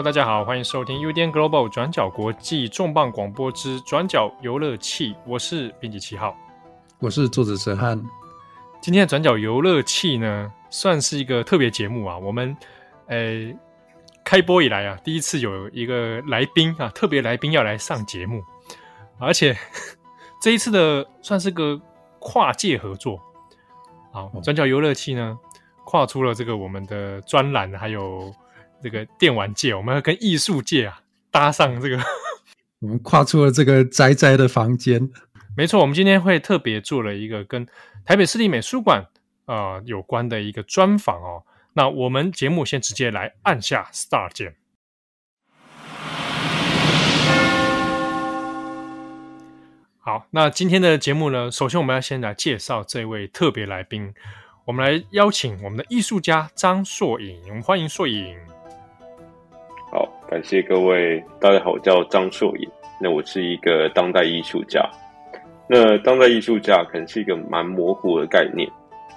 Hello，大家好，欢迎收听 UDN Global 转角国际重磅广播之转角游乐器，我是编辑七号，我是作者哲翰。今天的转角游乐器呢，算是一个特别节目啊。我们诶、欸、开播以来啊，第一次有一个来宾啊，特别来宾要来上节目，而且 这一次的算是个跨界合作。好，转角游乐器呢，跨出了这个我们的专栏，还有。这个电玩界，我们要跟艺术界啊搭上这个，我们跨出了这个宅宅的房间。没错，我们今天会特别做了一个跟台北市立美术馆啊、呃、有关的一个专访哦。那我们节目先直接来按下 Start 键。好，那今天的节目呢，首先我们要先来介绍这位特别来宾，我们来邀请我们的艺术家张硕颖，我们欢迎硕颖。好，感谢各位。大家好，我叫张硕颖。那我是一个当代艺术家。那当代艺术家可能是一个蛮模糊的概念。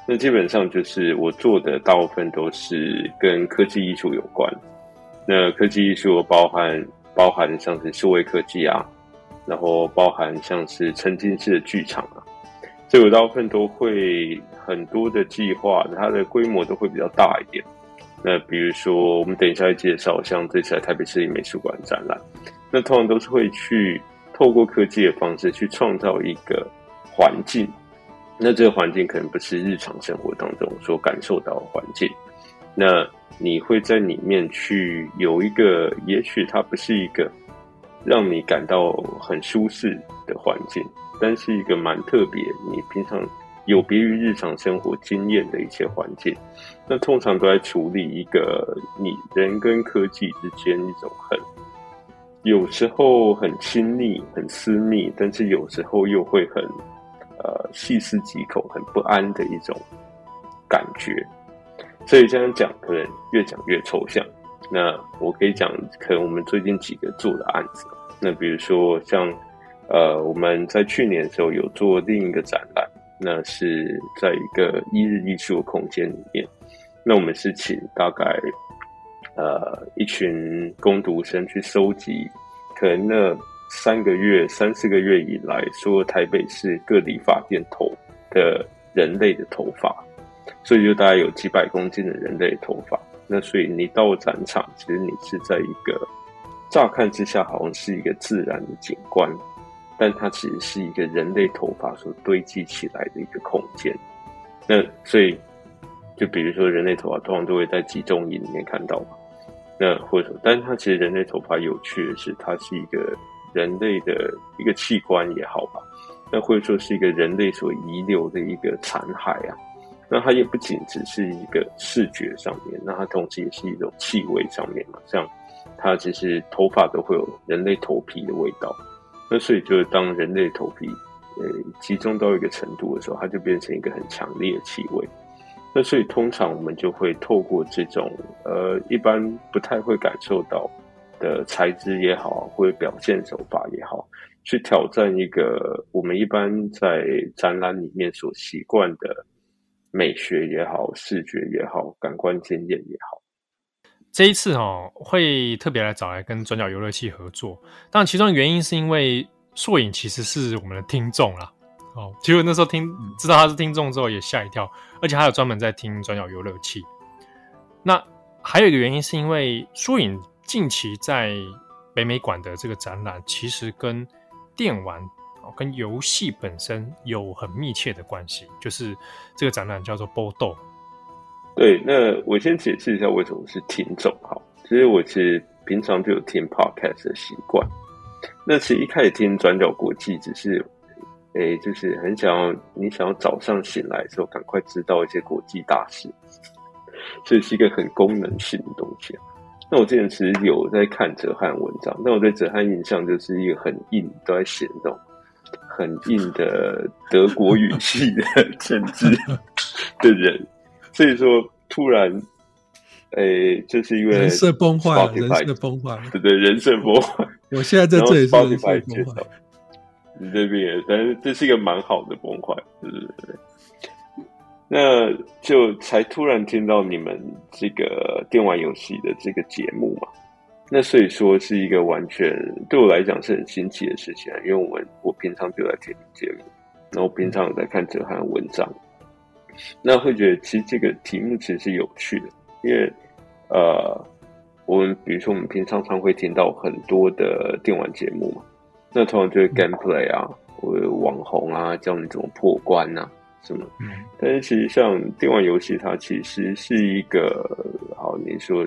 那基本上就是我做的大部分都是跟科技艺术有关。那科技艺术包含包含像是数位科技啊，然后包含像是沉浸式的剧场啊。所以我大部分都会很多的计划，它的规模都会比较大一点。那比如说，我们等一下来介绍，像这次在台北市立美术馆展览，那通常都是会去透过科技的方式去创造一个环境。那这个环境可能不是日常生活当中所感受到的环境。那你会在里面去有一个，也许它不是一个让你感到很舒适的环境，但是一个蛮特别，你平常。有别于日常生活经验的一些环境，那通常都在处理一个你人跟科技之间一种很，有时候很亲密、很私密，但是有时候又会很呃细思极恐、很不安的一种感觉。所以这样讲可能越讲越抽象。那我可以讲，可能我们最近几个做的案子，那比如说像呃我们在去年的时候有做另一个展览。那是在一个一日艺术的空间里面，那我们是请大概呃一群工读生去收集，可能那三个月、三四个月以来，所有台北市各理发店头的人类的头发，所以就大概有几百公斤的人类头发。那所以你到展场，其实你是在一个乍看之下好像是一个自然的景观。但它其实是一个人类头发所堆积起来的一个空间。那所以，就比如说人类头发通常都会在集中营里面看到嘛。那或者说，但是它其实人类头发有趣的是，它是一个人类的一个器官也好吧。那或者说是一个人类所遗留的一个残骸啊。那它也不仅只是一个视觉上面，那它同时也是一种气味上面嘛。像它其实头发都会有人类头皮的味道。那所以，就是当人类头皮呃集中到一个程度的时候，它就变成一个很强烈的气味。那所以，通常我们就会透过这种呃一般不太会感受到的材质也好，或者表现手法也好，去挑战一个我们一般在展览里面所习惯的美学也好、视觉也好、感官经验也好。这一次哦，会特别来找来跟转角游乐器合作，当然其中原因是因为硕影其实是我们的听众啦。哦，其实那时候听知道他是听众之后也吓一跳，而且还有专门在听转角游乐器。那还有一个原因是因为硕影近期在北美馆的这个展览，其实跟电玩哦跟游戏本身有很密切的关系，就是这个展览叫做《波豆》。对，那我先解释一下为什么是听众哈。其实我其实平常就有听 podcast 的习惯。那其实一开始听转角国际，只是诶，就是很想要你想要早上醒来的时候赶快知道一些国际大事，所以是一个很功能性的东西。那我之前其实有在看哲翰文章，那我对哲翰印象就是一个很硬，都在写那种很硬的德国语系的 政治的人。所以说，突然，诶、欸，就是因为人设崩坏，人设崩坏，对对，人设崩坏。我现在在这里是人设崩坏。你这边也，但是这是一个蛮好的崩坏，对对对。那就才突然听到你们这个电玩游戏的这个节目嘛。那所以说是一个完全对我来讲是很新奇的事情啊，因为我们我平常就在听节目，然后我平常有在看哲瀚的文章，那会觉得其实这个题目其实是有趣的，因为呃，我们比如说我们平常常会听到很多的电玩节目嘛，那通常就是 gameplay 啊，或者网红啊教你怎么破关啊什么，嗯，但是其实像电玩游戏，它其实是一个好你说。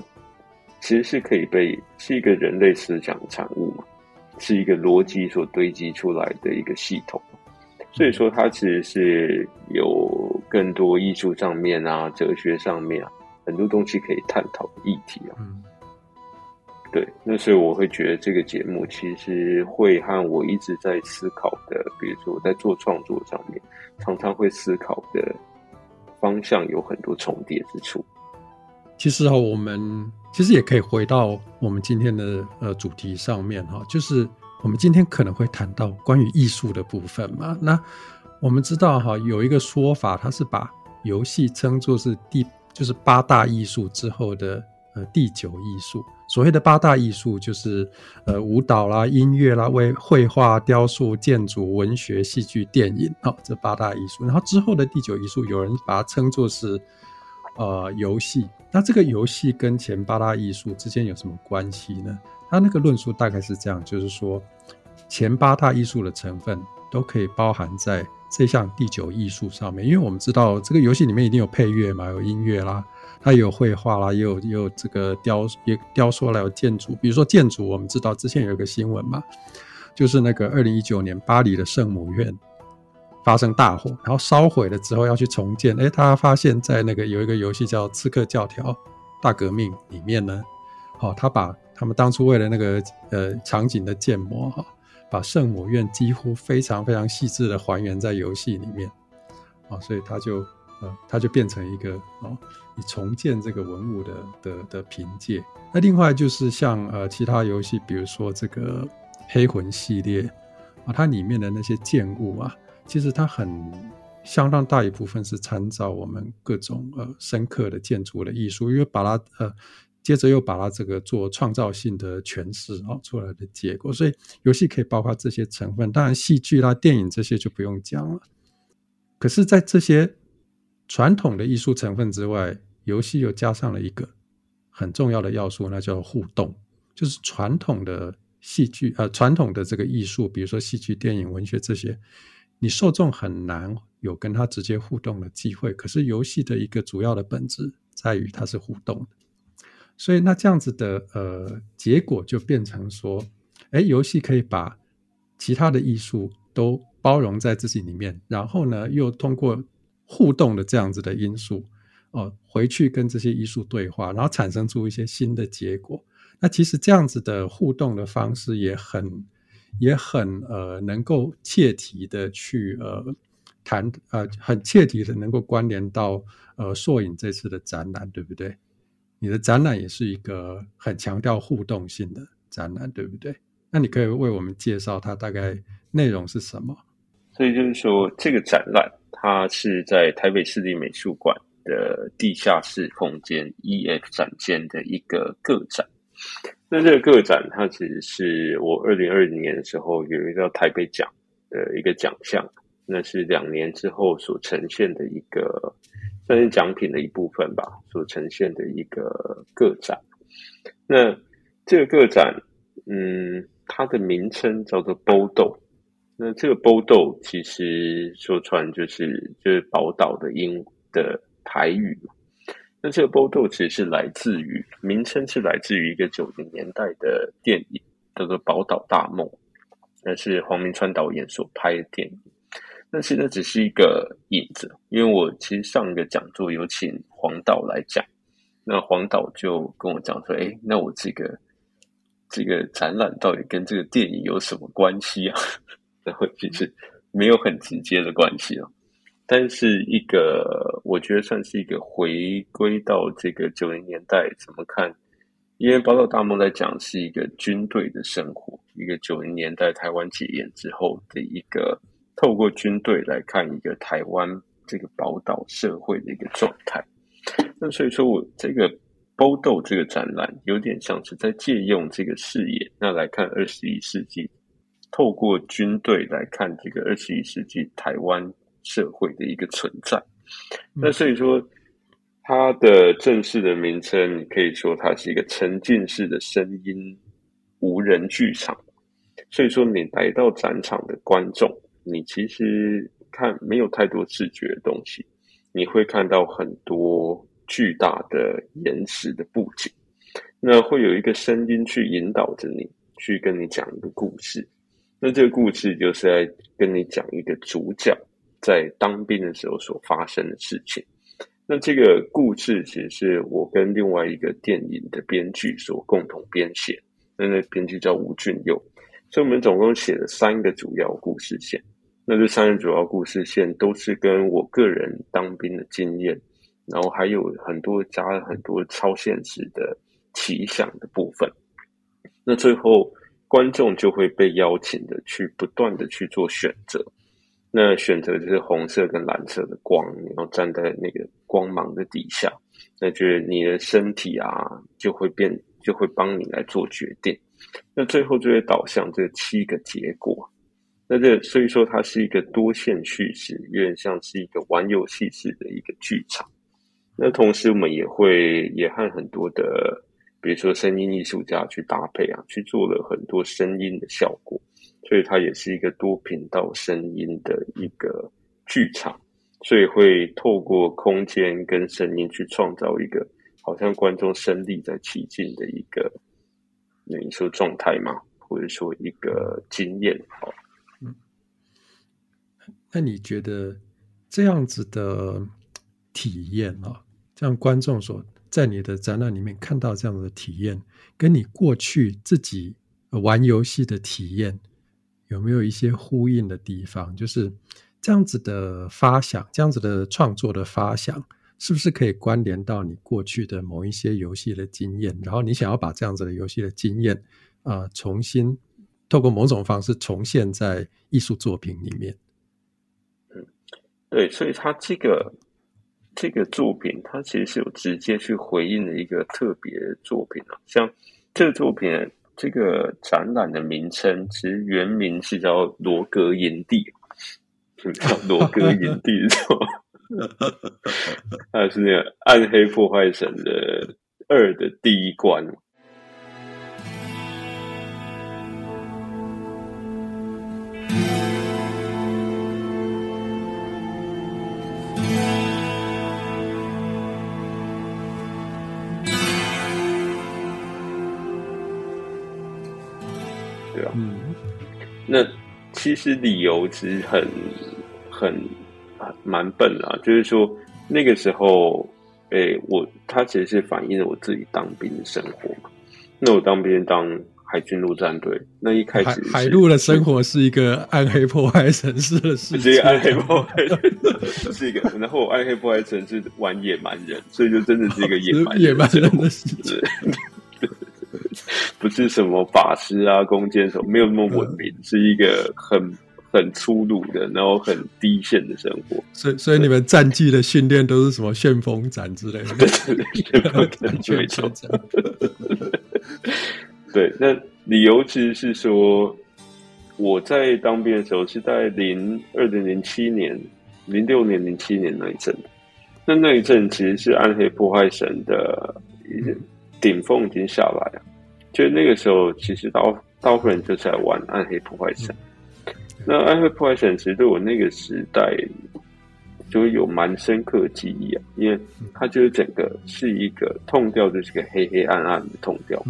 其实是可以被是一个人类思想的产物嘛，是一个逻辑所堆积出来的一个系统，所以说它其实是有更多艺术上面啊、哲学上面啊很多东西可以探讨的议题啊。嗯，对，那所以我会觉得这个节目其实会和我一直在思考的，比如说我在做创作上面，常常会思考的方向有很多重叠之处。其实啊，我们其实也可以回到我们今天的呃主题上面哈，就是我们今天可能会谈到关于艺术的部分嘛。那我们知道哈，有一个说法，它是把游戏称作是第就是八大艺术之后的呃第九艺术。所谓的八大艺术，就是呃舞蹈啦、音乐啦、为绘画、雕塑、建筑、文学、戏剧、电影哦，这八大艺术。然后之后的第九艺术，有人把它称作是呃游戏。那这个游戏跟前八大艺术之间有什么关系呢？他那个论述大概是这样，就是说前八大艺术的成分都可以包含在这项第九艺术上面，因为我们知道这个游戏里面一定有配乐嘛，有音乐啦，它也有绘画啦，也有也有这个雕也雕塑啦，有建筑。比如说建筑，我们知道之前有一个新闻嘛，就是那个二零一九年巴黎的圣母院。发生大火，然后烧毁了之后要去重建。诶，他发现，在那个有一个游戏叫《刺客教条：大革命》里面呢，好，他把他们当初为了那个呃场景的建模哈，把圣母院几乎非常非常细致的还原在游戏里面，啊，所以它就呃它就变成一个哦，你重建这个文物的的的凭借。那另外就是像呃其他游戏，比如说这个黑魂系列啊，它里面的那些建物啊。其实它很相当大一部分是参照我们各种呃深刻的建筑的艺术，因为把它呃接着又把它这个做创造性的诠释啊出来的结果，所以游戏可以包括这些成分。当然戏剧啦、电影这些就不用讲了。可是，在这些传统的艺术成分之外，游戏又加上了一个很重要的要素，那叫互动，就是传统的戏剧呃传统的这个艺术，比如说戏剧、电影、文学这些。你受众很难有跟他直接互动的机会，可是游戏的一个主要的本质在于它是互动的，所以那这样子的呃结果就变成说，诶，游戏可以把其他的艺术都包容在自己里面，然后呢又通过互动的这样子的因素、呃，回去跟这些艺术对话，然后产生出一些新的结果。那其实这样子的互动的方式也很。也很呃，能够切题的去呃谈呃，很切题的能够关联到呃硕影这次的展览，对不对？你的展览也是一个很强调互动性的展览，对不对？那你可以为我们介绍它大概内容是什么？所以就是说，这个展览它是在台北市立美术馆的地下室空间 EF 展间的一个个展。那这个个展，它其实是我二零二零年的时候有一个台北奖的一个奖项，那是两年之后所呈现的一个算是奖品的一部分吧，所呈现的一个个展。那这个个展，嗯，它的名称叫做 BODO。那这个 BODO 其实说穿就是就是宝岛的英的台语。那这个波豆其实是来自于名称是来自于一个九零年代的电影，叫做《宝岛大梦》，那是黄明川导演所拍的电影。但是那只是一个影子，因为我其实上一个讲座有请黄导来讲，那黄导就跟我讲说：“哎，那我这个这个展览到底跟这个电影有什么关系啊？” 然后其实没有很直接的关系啊。但是一个，我觉得算是一个回归到这个九零年代怎么看？因为《宝岛大梦》在讲是一个军队的生活，一个九零年代台湾解严之后的一个透过军队来看一个台湾这个宝岛社会的一个状态。那所以说我这个包豆这个展览有点像是在借用这个视野，那来看二十一世纪，透过军队来看这个二十一世纪台湾社会的一个存在。那所以说，它的正式的名称，你可以说它是一个沉浸式的声音无人剧场。所以说，你来到展场的观众，你其实看没有太多视觉的东西，你会看到很多巨大的岩石的布景，那会有一个声音去引导着你，去跟你讲一个故事。那这个故事就是在跟你讲一个主角在当兵的时候所发生的事情。那这个故事其实是我跟另外一个电影的编剧所共同编写，那那编剧叫吴俊佑。所以我们总共写了三个主要故事线，那这三个主要故事线都是跟我个人当兵的经验，然后还有很多加了很多超现实的奇想的部分。那最后观众就会被邀请的去不断的去做选择，那选择就是红色跟蓝色的光，然后站在那个光芒的底下，那就是你的身体啊就会变，就会帮你来做决定。那最后就会导向这七个结果，那这所以说它是一个多线叙事，有点像是一个玩游戏式的一个剧场。那同时我们也会也和很多的，比如说声音艺术家去搭配啊，去做了很多声音的效果，所以它也是一个多频道声音的一个剧场，所以会透过空间跟声音去创造一个好像观众身历在其境的一个。你说状态吗？或者说一个经验？那你觉得这样子的体验啊，这样观众所在你的展览里面看到这样子的体验，跟你过去自己玩游戏的体验有没有一些呼应的地方？就是这样子的发想，这样子的创作的发想。是不是可以关联到你过去的某一些游戏的经验？然后你想要把这样子的游戏的经验啊、重新透过某种方式重现在艺术作品里面？嗯，对，所以他这个这个作品，他其实是有直接去回应的一个特别作品啊。像这个作品，这个展览的名称其实原名是叫《罗格营地》，是叫《罗格营地》是吧？它是那个《暗黑破坏神》的二的第一关，其实理由其实很很。蛮笨啊，就是说那个时候，诶、欸，我他其实是反映了我自己当兵的生活嘛。那我当兵当海军陆战队，那一开始海陆的生活是一个暗黑破坏神式的世界，是一个暗黑破坏神，是一个。然后暗黑破坏神是玩野蛮人，所以就真的是一个野蛮 野蛮人的世界，不是什么法师啊、弓箭手，没有那么文明，嗯、是一个很。很粗鲁的，然后很低线的生活，所以所以你们战技的训练都是什么旋风斩之类的？对对对，旋风斩没错。对，那理由其实是说，我在当兵的时候是在零二零零七年、零六年、零七年那一阵，那那一阵其实是暗黑破坏神的顶峰已经下来了，就那个时候，其实大大部分人就在玩暗黑破坏神。那《暗黑破坏神》其实对我那个时代就有蛮深刻的记忆啊，因为它就是整个是一个痛调，就是个黑黑暗暗的痛调，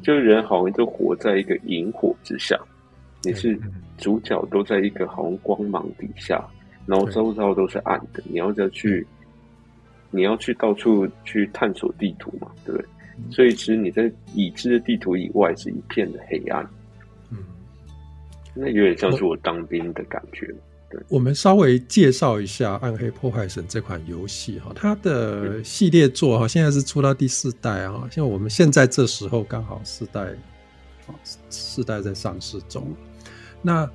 就是人好像就活在一个萤火之下，你是主角都在一个好像光芒底下，然后周遭都是暗的，你要再去，你要去到处去探索地图嘛，对不对？所以其实你在已知的地图以外是一片的黑暗。嗯那有点像是我当兵的感觉。对，我们稍微介绍一下《暗黑破坏神》这款游戏哈，它的系列作哈，现在是出到第四代啊。像我们现在这时候刚好四代，四代在上市中。那《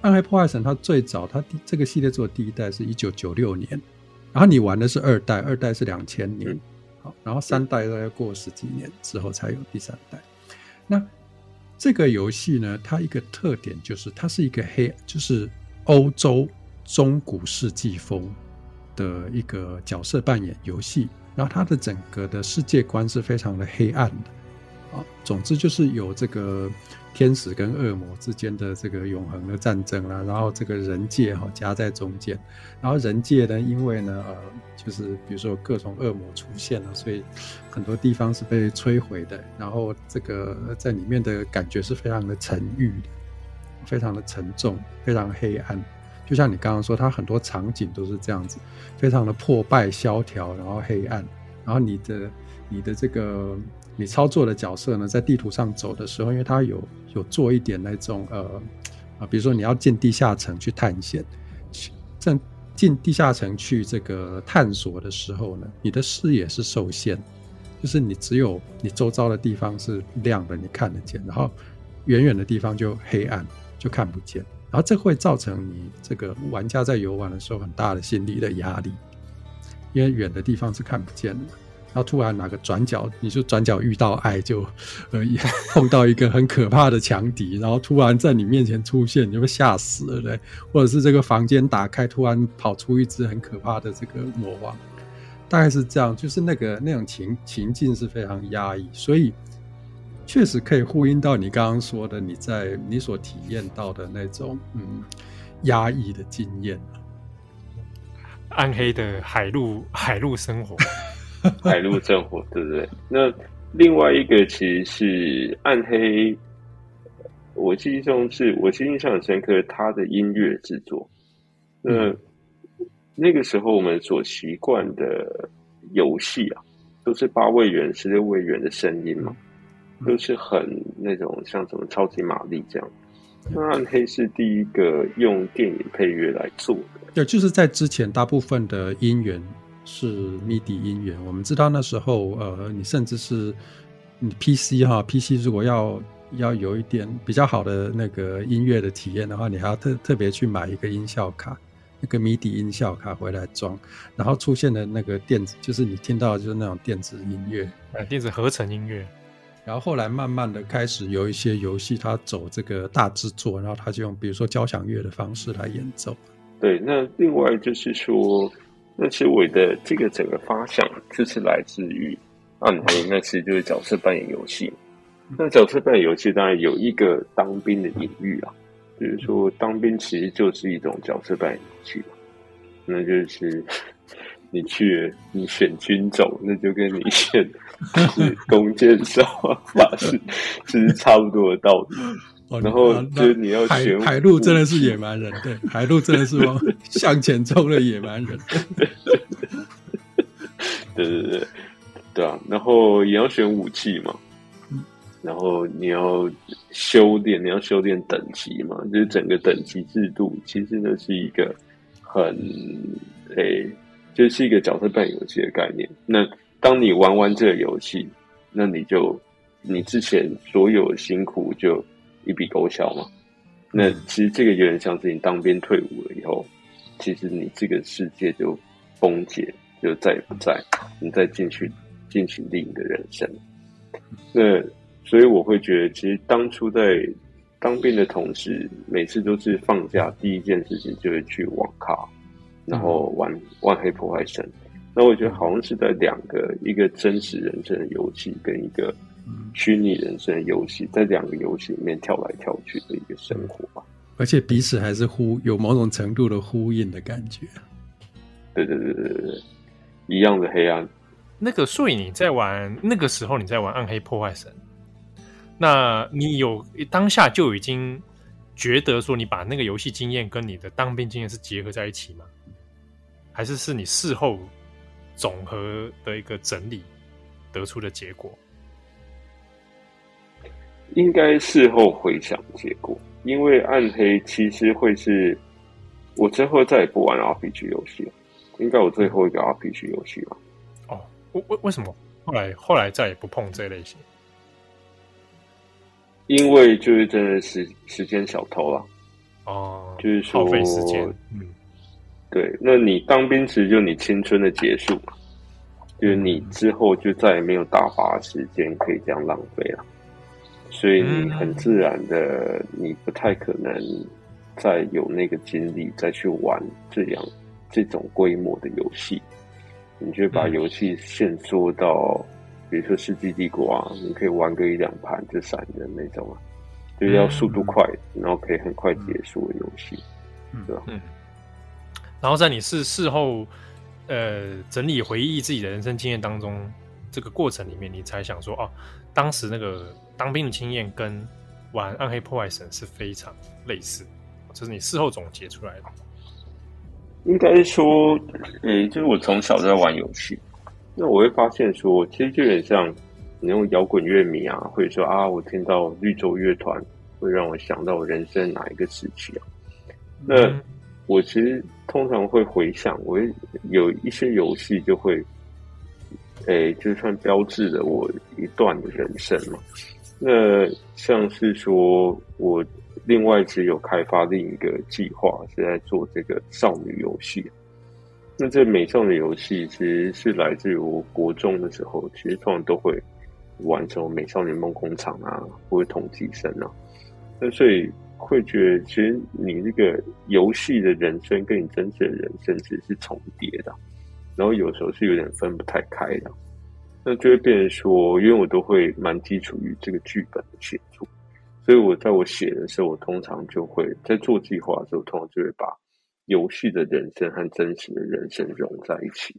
暗黑破坏神》它最早它第这个系列作第一代是一九九六年，然后你玩的是二代，二代是两千年。好，然后三代都要过十几年之后才有第三代。那这个游戏呢，它一个特点就是它是一个黑，就是欧洲中古世纪风的一个角色扮演游戏，然后它的整个的世界观是非常的黑暗的，啊，总之就是有这个。天使跟恶魔之间的这个永恒的战争啦，然后这个人界哈夹在中间，然后人界呢，因为呢呃，就是比如说各种恶魔出现了，所以很多地方是被摧毁的，然后这个在里面的感觉是非常的沉郁的，非常的沉重，非常黑暗。就像你刚刚说，它很多场景都是这样子，非常的破败萧条，然后黑暗，然后你的你的这个。你操作的角色呢，在地图上走的时候，因为它有有做一点那种呃啊，比如说你要进地下城去探险，在进地下城去这个探索的时候呢，你的视野是受限，就是你只有你周遭的地方是亮的，你看得见，然后远远的地方就黑暗，就看不见，然后这会造成你这个玩家在游玩的时候很大的心理的压力，因为远的地方是看不见的。然后突然哪个转角，你就转角遇到爱，就呃碰到一个很可怕的强敌，然后突然在你面前出现，你就会吓死了，对？或者是这个房间打开，突然跑出一只很可怕的这个魔王，大概是这样，就是那个那种情情境是非常压抑，所以确实可以呼应到你刚刚说的，你在你所体验到的那种嗯压抑的经验，暗黑的海陆海陆生活。海陆正火，对不对？那另外一个其实是暗黑，我记忆中是我记忆印象很深刻，他的音乐制作。那那个时候我们所习惯的游戏啊，都是八位元、十六位元的声音嘛，都是很那种像什么超级玛丽这样。那暗黑是第一个用电影配乐来做的，对，就是在之前大部分的音源。是 MIDI 音源，我们知道那时候，呃，你甚至是你 PC 哈，PC 如果要要有一点比较好的那个音乐的体验的话，你还要特特别去买一个音效卡，那个 MIDI 音效卡回来装，然后出现的那个电子，就是你听到的就是那种电子音乐，呃，电子合成音乐。然后后来慢慢的开始有一些游戏，它走这个大制作，然后它就用比如说交响乐的方式来演奏。对，那另外就是说。那其实我的这个整个发想就是来自于暗黑，那其实就是角色扮演游戏。那角色扮演游戏当然有一个当兵的隐喻啊，就是说当兵其实就是一种角色扮演游戏嘛。那就是 你去你选军种，那就跟你选 是弓箭手啊、法师，其实差不多的道理。然后就是你要选海陆真的是野蛮人，对，海陆真的是往 向前冲的野蛮人，对对对对对啊！然后也要选武器嘛，然后你要修炼，你要修炼等级嘛，就是整个等级制度，其实呢是一个很诶，就是一个角色扮演游戏的概念。那当你玩完这个游戏，那你就你之前所有辛苦就。一笔勾销嘛？那其实这个有点像是你当兵退伍了以后，其实你这个世界就崩解，就再也不在，你再进去进行另一个人生。那所以我会觉得，其实当初在当兵的同时，每次都是放假第一件事情就是去网咖，然后玩《万黑破坏神》。那我觉得好像是在两个一个真实人生的游戏跟一个。虚拟人生游戏，在两个游戏里面跳来跳去的一个生活吧，而且彼此还是呼有某种程度的呼应的感觉。对对对对对，一样的黑暗。那个，所以你在玩那个时候，你在玩《暗黑破坏神》，那你有当下就已经觉得说，你把那个游戏经验跟你的当兵经验是结合在一起吗？还是是你事后总和的一个整理得出的结果？应该事后回想结果，因为暗黑其实会是我之后再也不玩 RPG 游戏了，应该我最后一个 RPG 游戏吧。哦，为为为什么后来后来再也不碰这类型？因为就是真的是时间小偷了。哦，就是说耗费时间。嗯，对，那你当兵其实就你青春的结束嘛。就是你之后就再也没有大把时间可以这样浪费了，所以你很自然的，你不太可能再有那个精力再去玩这样这种规模的游戏，你就把游戏限缩到，比如说《世纪帝国》啊，你可以玩个一两盘就散的那种啊，就是要速度快，然后可以很快结束的游戏，对吧？嗯，然后在你是事后。呃，整理回忆自己的人生经验当中，这个过程里面，你才想说，哦，当时那个当兵的经验跟玩《暗黑破坏神》是非常类似，这是你事后总结出来的。应该说，诶、欸，就是我从小在玩游戏，那我会发现说，其实就有点像你用摇滚乐迷啊，或者说啊，我听到绿洲乐团，会让我想到我人生哪一个时期啊？那。嗯我其实通常会回想，我有一些游戏就会，诶，就算标志着我一段的人生嘛。那像是说，我另外只有开发另一个计划，是在做这个少女游戏。那这美少女游戏其实是来自于我国中的时候，其实通常都会玩什么美少女梦工厂啊，或者同级生啊。那所以。会觉得，其实你这个游戏的人生跟你真实的人生其实是重叠的，然后有时候是有点分不太开的。那就会变成说，因为我都会蛮基础于这个剧本的写作，所以我在我写的时候，我通常就会在做计划的时候，通常就会把游戏的人生和真实的人生融在一起。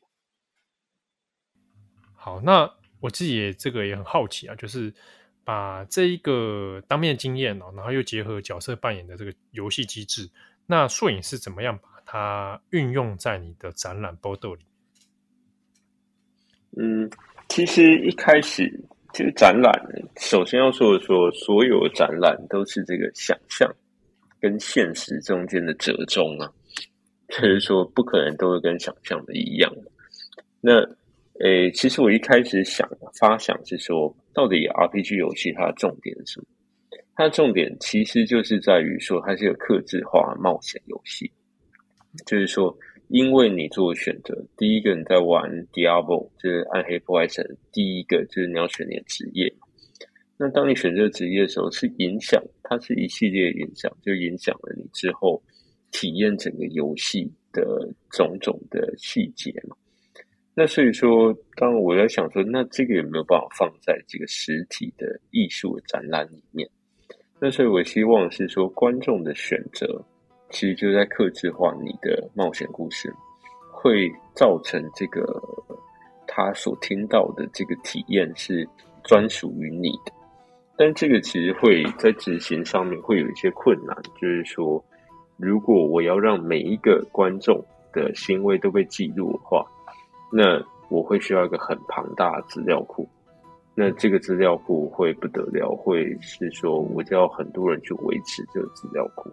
好，那我自己也这个也很好奇啊，就是。把这一个当面的经验哦，然后又结合角色扮演的这个游戏机制，那摄影是怎么样把它运用在你的展览 BODO 里？嗯，其实一开始这个展览，首先要说的说，所有展览都是这个想象跟现实中间的折中啊，就是说不可能都会跟想象的一样。那诶，其实我一开始想发想是说，到底 RPG 游戏它的重点是什么？它的重点其实就是在于说，它是有克制化冒险游戏。就是说，因为你做选择，第一个你在玩 Diablo，就是暗黑破坏神，第一个就是你要选你的职业。那当你选这个职业的时候，是影响，它是一系列影响，就影响了你之后体验整个游戏的种种的细节嘛。那所以说，当我在想说，那这个有没有办法放在这个实体的艺术展览里面？那所以我希望是说，观众的选择其实就在克制化你的冒险故事，会造成这个他所听到的这个体验是专属于你的。但这个其实会在执行上面会有一些困难，就是说，如果我要让每一个观众的行为都被记录的话。那我会需要一个很庞大的资料库，那这个资料库会不得了，会是说我就要很多人去维持这个资料库，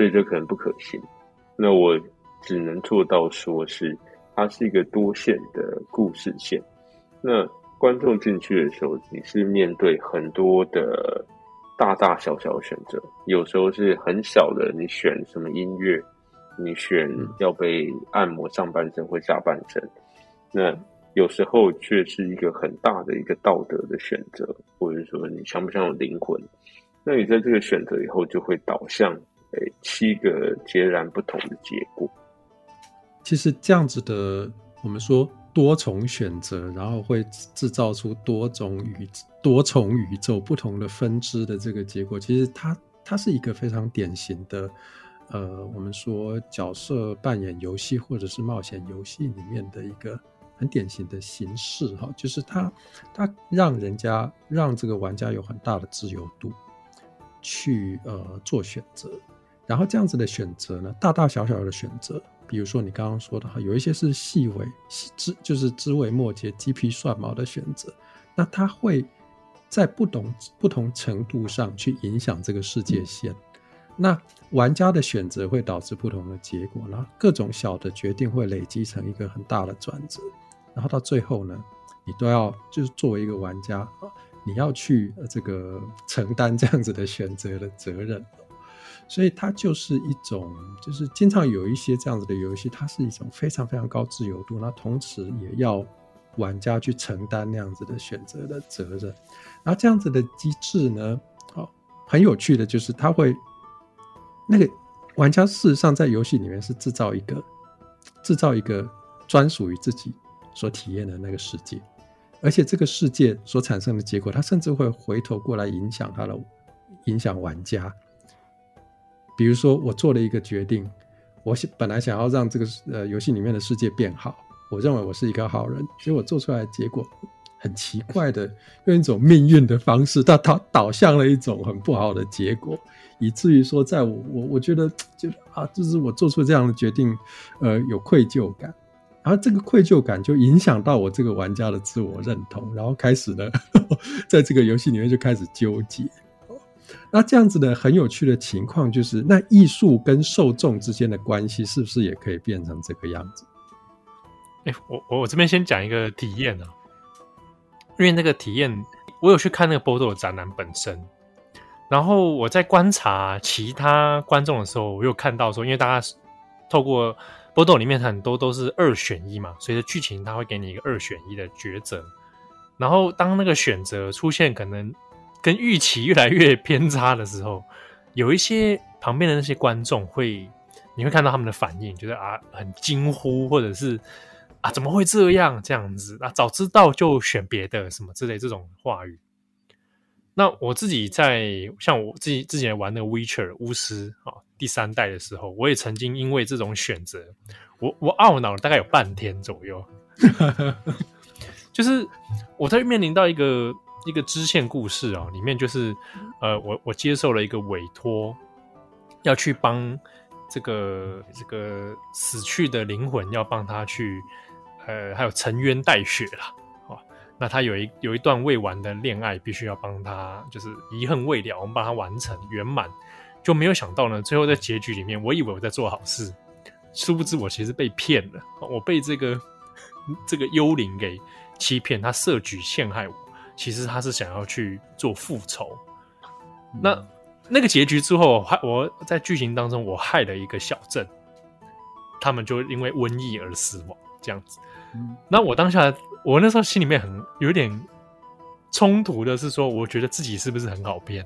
所以这可能不可行。那我只能做到说是它是一个多线的故事线。那观众进去的时候，你是面对很多的大大小小的选择，有时候是很小的，你选什么音乐，你选要被按摩上半身或下半身。那有时候却是一个很大的一个道德的选择，或者说你像不像有灵魂？那你在这个选择以后，就会导向诶七个截然不同的结果。其实这样子的，我们说多重选择，然后会制造出多种宇多重宇宙不同的分支的这个结果。其实它它是一个非常典型的，呃，我们说角色扮演游戏或者是冒险游戏里面的一个。很典型的形式哈，就是它，它让人家让这个玩家有很大的自由度去呃做选择，然后这样子的选择呢，大大小小的选择，比如说你刚刚说的哈，有一些是细微枝就是枝微末节、鸡皮蒜毛的选择，那它会在不同不同程度上去影响这个世界线。那玩家的选择会导致不同的结果，然后各种小的决定会累积成一个很大的转折。然后到最后呢，你都要就是作为一个玩家啊，你要去这个承担这样子的选择的责任，所以它就是一种，就是经常有一些这样子的游戏，它是一种非常非常高自由度，那同时也要玩家去承担那样子的选择的责任。然后这样子的机制呢，哦，很有趣的就是它会那个玩家事实上在游戏里面是制造一个制造一个专属于自己所体验的那个世界，而且这个世界所产生的结果，它甚至会回头过来影响它的影响玩家。比如说，我做了一个决定，我本来想要让这个呃游戏里面的世界变好，我认为我是一个好人，结果做出来的结果很奇怪的，用一种命运的方式，它它导向了一种很不好的结果，以至于说，在我我我觉得就啊，就是我做出这样的决定，呃，有愧疚感，然后这个愧疚感就影响到我这个玩家的自我认同，然后开始呢，在这个游戏里面就开始纠结。那这样子的很有趣的情况就是，那艺术跟受众之间的关系是不是也可以变成这个样子？哎、我我我这边先讲一个体验啊，因为那个体验，我有去看那个波多的展览本身，然后我在观察其他观众的时候，我有看到说，因为大家透过波多里面很多都是二选一嘛，随着剧情他会给你一个二选一的抉择，然后当那个选择出现，可能。跟预期越来越偏差的时候，有一些旁边的那些观众会，你会看到他们的反应，觉得啊很惊呼，或者是啊怎么会这样这样子啊，早知道就选别的什么之类这种话语。那我自己在像我自己之前玩那个 Witcher 巫师啊第三代的时候，我也曾经因为这种选择，我我懊恼了大概有半天左右，就是我在面临到一个。一个支线故事啊，里面就是，呃，我我接受了一个委托，要去帮这个这个死去的灵魂，要帮他去，呃，还有沉冤待雪啦，哦，那他有一有一段未完的恋爱，必须要帮他，就是遗恨未了，我们帮他完成圆满，就没有想到呢，最后在结局里面，我以为我在做好事，殊不知我其实被骗了，我被这个 这个幽灵给欺骗，他设局陷害我。其实他是想要去做复仇，那那个结局之后，害我在剧情当中，我害了一个小镇，他们就因为瘟疫而死亡，这样子。那我当下，我那时候心里面很有点冲突的是说，我觉得自己是不是很好骗？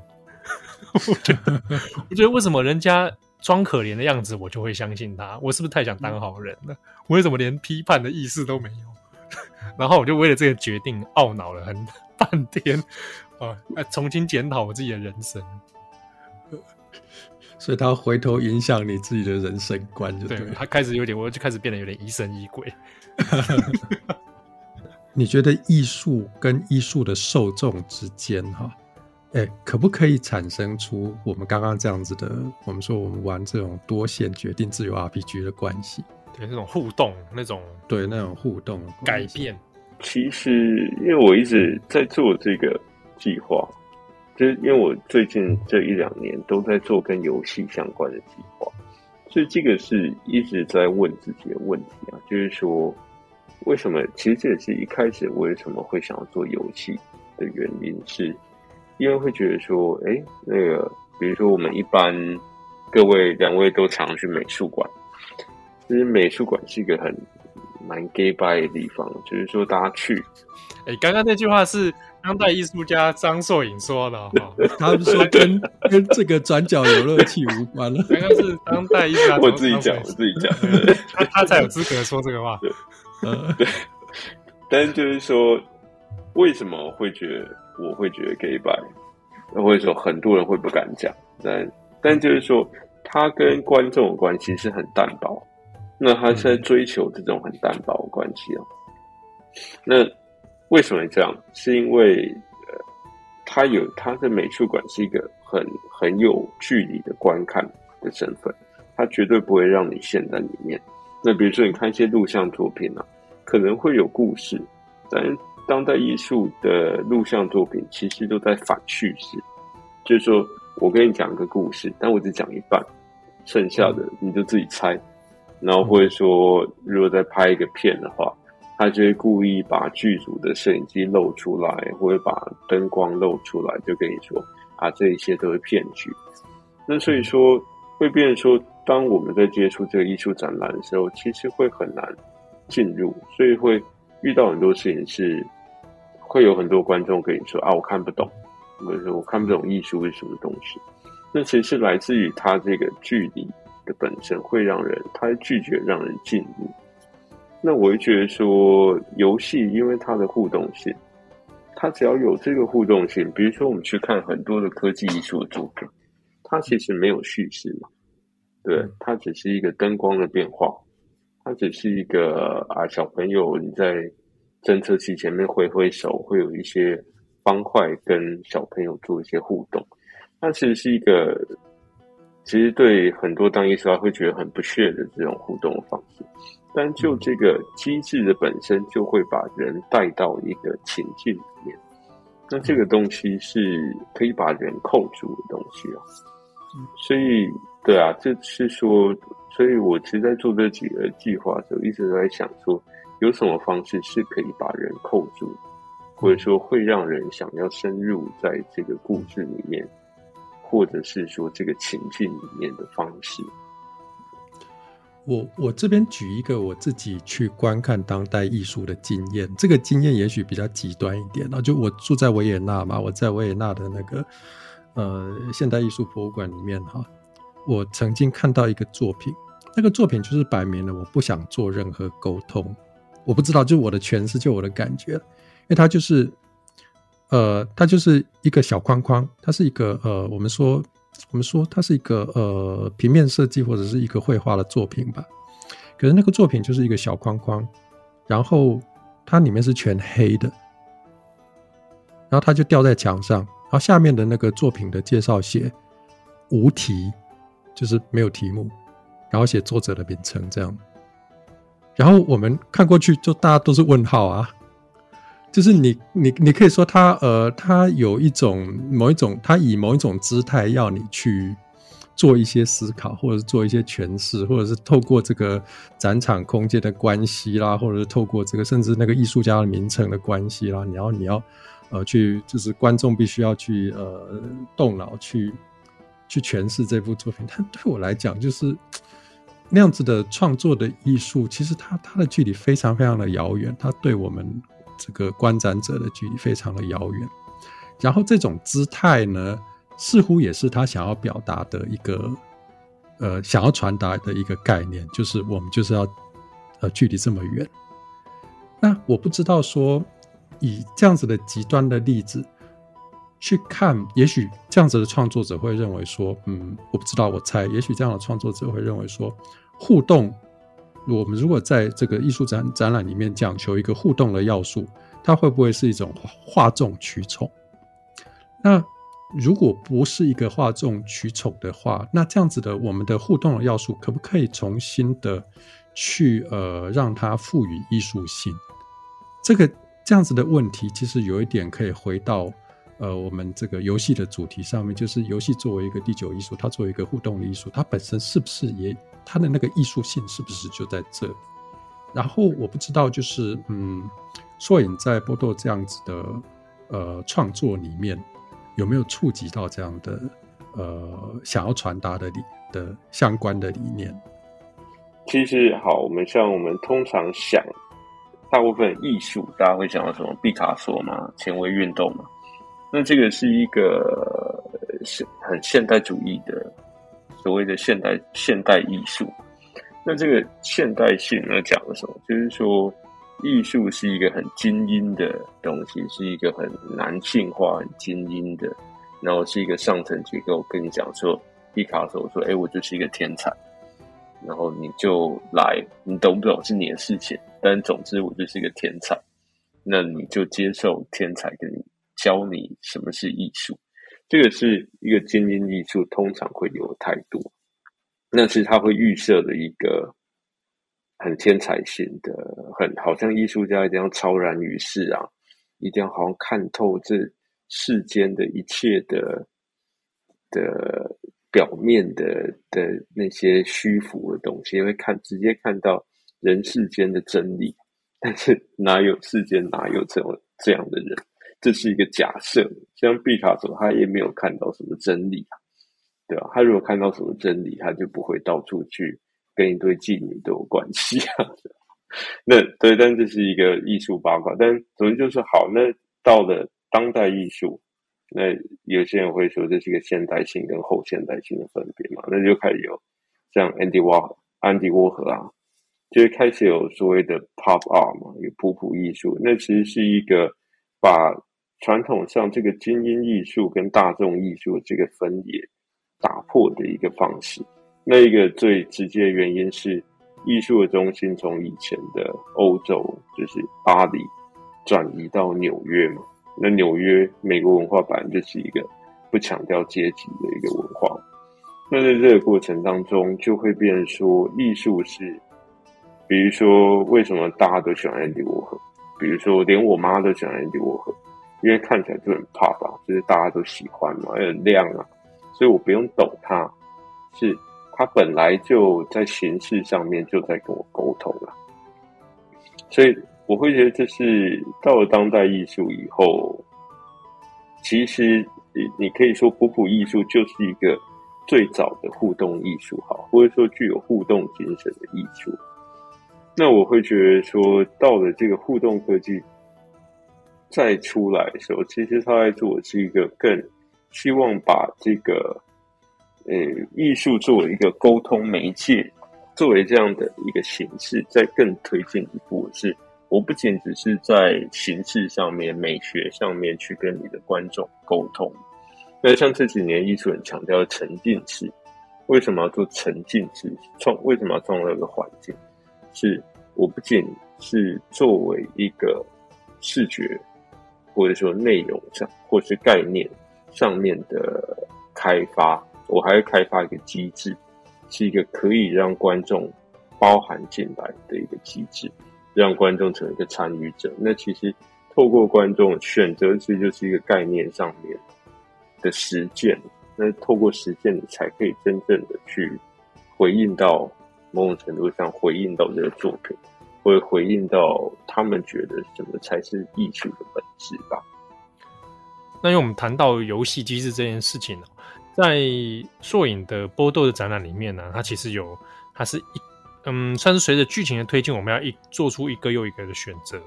我觉得，我觉得为什么人家装可怜的样子，我就会相信他？我是不是太想当好人了？我为什么连批判的意思都没有？然后我就为了这个决定懊恼了很。半天啊，重新检讨我自己的人生，所以他回头影响你自己的人生观，就对，对他开始有点，我就开始变得有点疑神疑鬼。你觉得艺术跟艺术的受众之间，哈，哎，可不可以产生出我们刚刚这样子的？我们说我们玩这种多线决定自由 RPG 的关系，对，那种互动，那种对那种互动改变。其实，因为我一直在做这个计划，就是因为我最近这一两年都在做跟游戏相关的计划，所以这个是一直在问自己的问题啊，就是说，为什么？其实这也是一开始为什么会想要做游戏的原因，是因为会觉得说，哎，那个，比如说我们一般各位两位都常去美术馆，其实美术馆是一个很。蛮 gay bye 的地方，就是说大家去。哎、欸，刚刚那句话是当代艺术家张硕颖说的 哈，他们说跟跟这个转角游乐器无关了。刚刚是当代艺术家，我自己讲，我自己讲，他他才有资格说这个话。嗯，对。但是就是说，为什么会觉得我会觉得 gay bye？或者说很多人会不敢讲，但但就是说，他跟观众的关系是很淡薄。那他是在追求这种很单薄的关系哦。那为什么这样？是因为呃，他有他的美术馆是一个很很有距离的观看的身份，他绝对不会让你陷在里面。那比如说你看一些录像作品啊，可能会有故事，但当代艺术的录像作品其实都在反叙事，就是说我跟你讲一个故事，但我只讲一半，剩下的你就自己猜。然后或者说，如果再拍一个片的话，他就会故意把剧组的摄影机露出来，或者把灯光露出来，就跟你说啊，这一切都是骗局。那所以说，会变成说，当我们在接触这个艺术展览的时候，其实会很难进入，所以会遇到很多事情是会有很多观众跟你说啊，我看不懂，或者说我看不懂艺术是什么东西。那其实是来自于他这个距离的本身会让人，它拒绝让人进入。那我会觉得说，游戏因为它的互动性，它只要有这个互动性，比如说我们去看很多的科技艺术的作品，它其实没有叙事嘛，对，它只是一个灯光的变化，它只是一个啊，小朋友你在侦测器前面挥挥手，会有一些方块跟小朋友做一些互动。它其实是一个，其实对很多当艺术家会觉得很不屑的这种互动的方式，但就这个机制的本身，就会把人带到一个情境里面。那这个东西是可以把人扣住的东西哦。所以，对啊，这是说，所以我其实，在做这几个计划的时候，一直都在想说，有什么方式是可以把人扣住，或者说会让人想要深入在这个故事里面。或者是说这个情境里面的方式，我我这边举一个我自己去观看当代艺术的经验，这个经验也许比较极端一点啊，就我住在维也纳嘛，我在维也纳的那个呃现代艺术博物馆里面哈，我曾经看到一个作品，那个作品就是摆明了我不想做任何沟通，我不知道，就我的诠释，就我的感觉，因为它就是。呃，它就是一个小框框，它是一个呃，我们说我们说它是一个呃平面设计或者是一个绘画的作品吧。可是那个作品就是一个小框框，然后它里面是全黑的，然后它就吊在墙上，然后下面的那个作品的介绍写无题，就是没有题目，然后写作者的名称这样，然后我们看过去就大家都是问号啊。就是你，你，你可以说他，呃，他有一种某一种，他以某一种姿态要你去做一些思考，或者是做一些诠释，或者是透过这个展场空间的关系啦，或者是透过这个甚至那个艺术家的名称的关系啦，你要你要呃去，就是观众必须要去呃动脑去去诠释这部作品。但对我来讲，就是那样子的创作的艺术，其实它它的距离非常非常的遥远，它对我们。这个观展者的距离非常的遥远，然后这种姿态呢，似乎也是他想要表达的一个，呃，想要传达的一个概念，就是我们就是要，呃，距离这么远。那我不知道说，以这样子的极端的例子去看，也许这样子的创作者会认为说，嗯，我不知道，我猜，也许这样的创作者会认为说，互动。我们如果在这个艺术展展览里面讲求一个互动的要素，它会不会是一种哗众取宠？那如果不是一个哗众取宠的话，那这样子的我们的互动的要素可不可以重新的去呃让它赋予艺术性？这个这样子的问题，其实有一点可以回到呃我们这个游戏的主题上面，就是游戏作为一个第九艺术，它作为一个互动的艺术，它本身是不是也？它的那个艺术性是不是就在这里？然后我不知道，就是嗯，硕影在波多这样子的呃创作里面，有没有触及到这样的呃想要传达的理的相关的理念？其实好，我们像我们通常想，大部分艺术大家会想到什么？毕卡索嘛，前卫运动嘛。那这个是一个是很现代主义的。所谓的现代现代艺术，那这个现代性呢，讲的什么？就是说，艺术是一个很精英的东西，是一个很男性化、很精英的，然后是一个上层结构。跟你讲说，毕卡索说：“哎，我就是一个天才。”然后你就来，你懂不懂是你的事情，但总之我就是一个天才。那你就接受天才跟你教你什么是艺术。这个是一个精英艺术通常会有的态度，那是他会预设的一个很天才性的，很好像艺术家一定要超然于世啊，一定要好像看透这世间的一切的的表面的的那些虚浮的东西，因为看直接看到人世间的真理，但是哪有世间哪有这种这样的人？这是一个假设，像毕卡索，他也没有看到什么真理啊，对吧？他如果看到什么真理，他就不会到处去跟一堆妓女都有关系啊。那对，但这是一个艺术八卦。但总之就是好。那到了当代艺术，那有些人会说这是一个现代性跟后现代性的分别嘛？那就开始有像 Andy Warhol、Andy Warhol 啊，就是开始有所谓的 Pop Art 嘛，有普普艺术。那其实是一个把传统上这个精英艺术跟大众艺术这个分野打破的一个方式。那一个最直接的原因是，艺术的中心从以前的欧洲，就是巴黎，转移到纽约嘛。那纽约美国文化本来就是一个不强调阶级的一个文化。那在这个过程当中，就会变说，艺术是，比如说为什么大家都喜欢安迪沃荷？比如说连我妈都喜欢安迪沃荷，因为看起来就很 pop，就是大家都喜欢嘛，很亮啊，所以我不用懂它，是。它本来就在形式上面就在跟我沟通了，所以我会觉得这是到了当代艺术以后，其实你你可以说普普艺术就是一个最早的互动艺术，好，或者说具有互动精神的艺术。那我会觉得说，到了这个互动科技再出来的时候，其实他在做的是一个更希望把这个。呃，艺术作为一个沟通媒介，作为这样的一个形式，再更推进一步是，我不仅只是在形式上面、美学上面去跟你的观众沟通。那像这几年艺术很强调沉浸式，为什么要做沉浸式创？为什么要创造一个环境？是我不仅是作为一个视觉，或者说内容上，或是概念上面的开发。我还会开发一个机制，是一个可以让观众包含进来的一个机制，让观众成为一个参与者。那其实透过观众选择，其实就是一个概念上面的实践。那透过实践，你才可以真正的去回应到某种程度上回应到这个作品，或者回应到他们觉得什么才是艺术的本质吧。那因为我们谈到游戏机制这件事情呢。在硕影的波豆的展览里面呢，它其实有，它是一，嗯，算是随着剧情的推进，我们要一做出一个又一个的选择，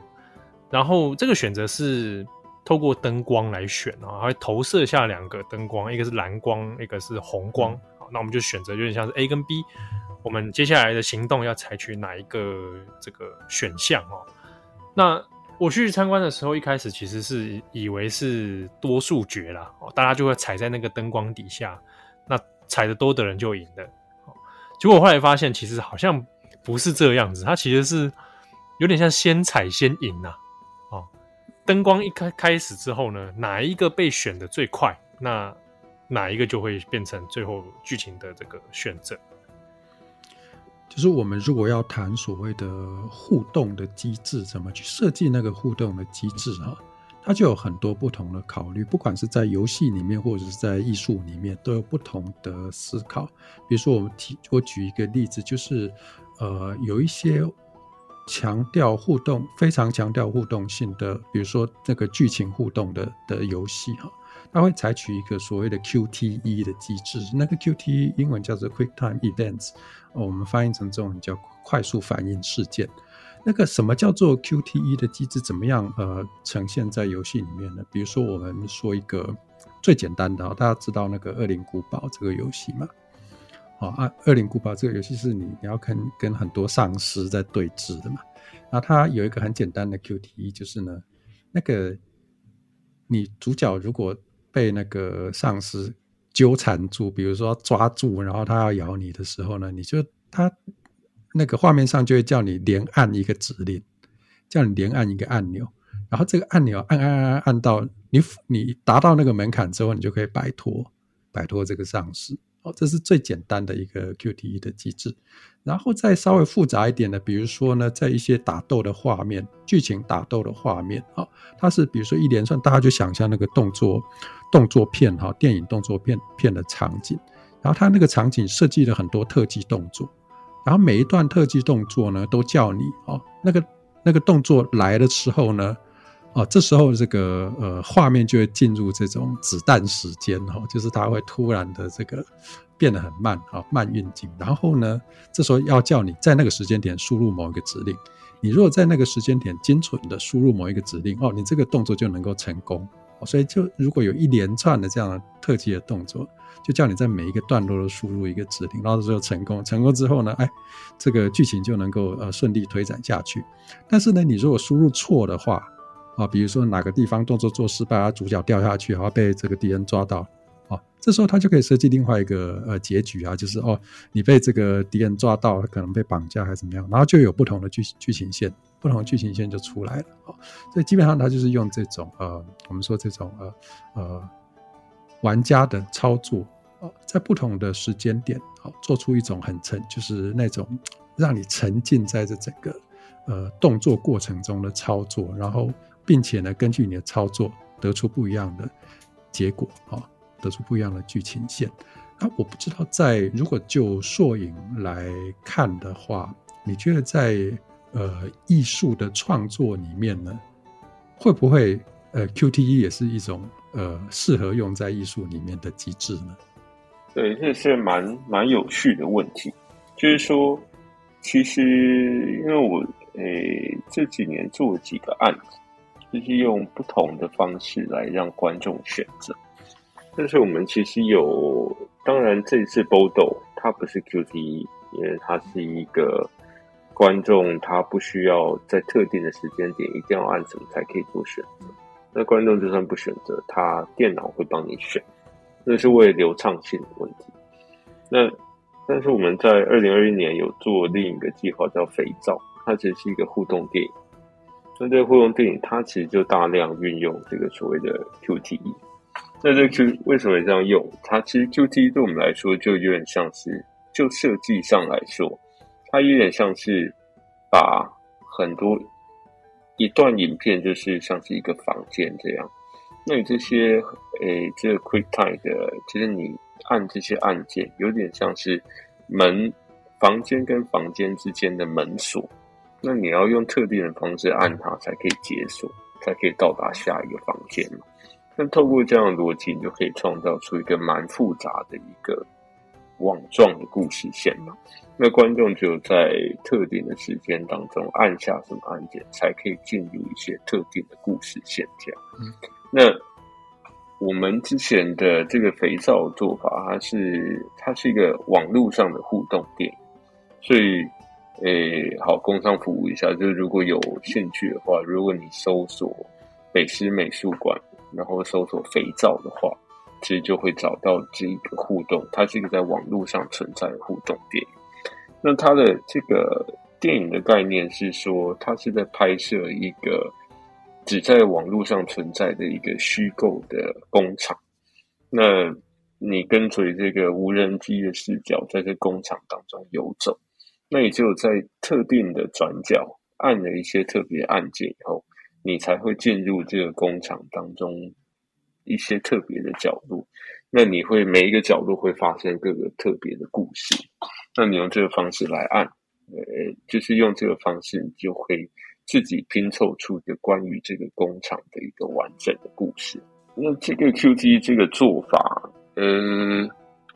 然后这个选择是透过灯光来选啊，会投射下两个灯光，一个是蓝光，一个是红光，好，那我们就选择有点像是 A 跟 B，我们接下来的行动要采取哪一个这个选项哦，那。我去参观的时候，一开始其实是以为是多数决啦，哦，大家就会踩在那个灯光底下，那踩的多的人就赢了。哦，结果后来发现，其实好像不是这样子，它其实是有点像先踩先赢呐。哦，灯光一开开始之后呢，哪一个被选的最快，那哪一个就会变成最后剧情的这个选择。就是我们如果要谈所谓的互动的机制，怎么去设计那个互动的机制哈，它就有很多不同的考虑，不管是在游戏里面或者是在艺术里面，都有不同的思考。比如说，我们提我举一个例子，就是呃，有一些强调互动、非常强调互动性的，比如说那个剧情互动的的游戏哈。它会采取一个所谓的 QTE 的机制，那个 QTE 英文叫做 Quick Time Events，我们翻译成中文叫快速反应事件。那个什么叫做 QTE 的机制？怎么样呃呈现在游戏里面呢？比如说我们说一个最简单的，大家知道那个《恶灵古堡》这个游戏吗？啊，《恶灵古堡》这个游戏是你你要跟跟很多丧尸在对峙的嘛？那它有一个很简单的 QTE，就是呢，那个你主角如果被那个丧尸纠缠住，比如说抓住，然后它要咬你的时候呢，你就它那个画面上就会叫你连按一个指令，叫你连按一个按钮，然后这个按钮按按按按按到你你达到那个门槛之后，你就可以摆脱摆脱这个丧尸这是最简单的一个 QTE 的机制，然后再稍微复杂一点的，比如说呢，在一些打斗的画面、剧情打斗的画面，啊，它是比如说一连串，大家就想象那个动作动作片哈，电影动作片片的场景，然后它那个场景设计了很多特技动作，然后每一段特技动作呢，都叫你哦，那个那个动作来的时候呢。哦，这时候这个呃画面就会进入这种子弹时间哈，就是它会突然的这个变得很慢啊，慢运镜。然后呢，这时候要叫你在那个时间点输入某一个指令，你如果在那个时间点精准的输入某一个指令，哦，你这个动作就能够成功。所以就如果有一连串的这样的特技的动作，就叫你在每一个段落都输入一个指令，然后最后成功。成功之后呢，哎，这个剧情就能够呃顺利推展下去。但是呢，你如果输入错的话，啊，比如说哪个地方动作做失败，啊，主角掉下去，然后被这个敌人抓到。啊，这时候他就可以设计另外一个呃结局啊，就是哦，你被这个敌人抓到，可能被绑架还是怎么样，然后就有不同的剧剧情线，不同的剧情线就出来了。啊，所以基本上他就是用这种呃，我们说这种呃呃玩家的操作哦，在不同的时间点，哦，做出一种很沉，就是那种让你沉浸在这整个呃动作过程中的操作，然后并且呢，根据你的操作得出不一样的结果啊。得出不一样的剧情线。那我不知道，在如果就摄影来看的话，你觉得在呃艺术的创作里面呢，会不会呃 QTE 也是一种呃适合用在艺术里面的机制呢？对，这是蛮蛮有趣的问题。就是说，其实因为我诶这几年做了几个案子，就是用不同的方式来让观众选择。但是我们其实有，当然这次 Bodo 它不是 QTE，因为它是一个观众，他不需要在特定的时间点一定要按什么才可以做选择。那观众就算不选择，他电脑会帮你选，那是为了流畅性的问题。那但是我们在二零二一年有做另一个计划叫肥皂，它其实是一个互动电影。那这个互动电影它其实就大量运用这个所谓的 QTE。那这 Q 为什么这样用？它其实 QTE 对我们来说就有点像是，就设计上来说，它有点像是把很多一段影片，就是像是一个房间这样。那你这些诶，这个 QuickTime 的，其实你按这些按键，有点像是门房间跟房间之间的门锁。那你要用特定的方式按它，才可以解锁，才可以到达下一个房间嘛。那透过这样的逻辑，你就可以创造出一个蛮复杂的一个网状的故事线嘛。那观众只有在特定的时间当中按下什么按键，才可以进入一些特定的故事线这样。嗯，那我们之前的这个肥皂做法，它是它是一个网络上的互动电影，所以诶，好，工商服务一下，就是如果有兴趣的话，如果你搜索北师美术馆。然后搜索肥皂的话，其实就会找到这个互动。它是一个在网络上存在的互动电影。那它的这个电影的概念是说，它是在拍摄一个只在网络上存在的一个虚构的工厂。那你跟随这个无人机的视角，在这工厂当中游走。那也只有在特定的转角按了一些特别按键以后。你才会进入这个工厂当中一些特别的角落，那你会每一个角落会发生各个特别的故事，那你用这个方式来按，呃，就是用这个方式，你就会自己拼凑出一个关于这个工厂的一个完整的故事。那这个 Q T 这个做法，嗯、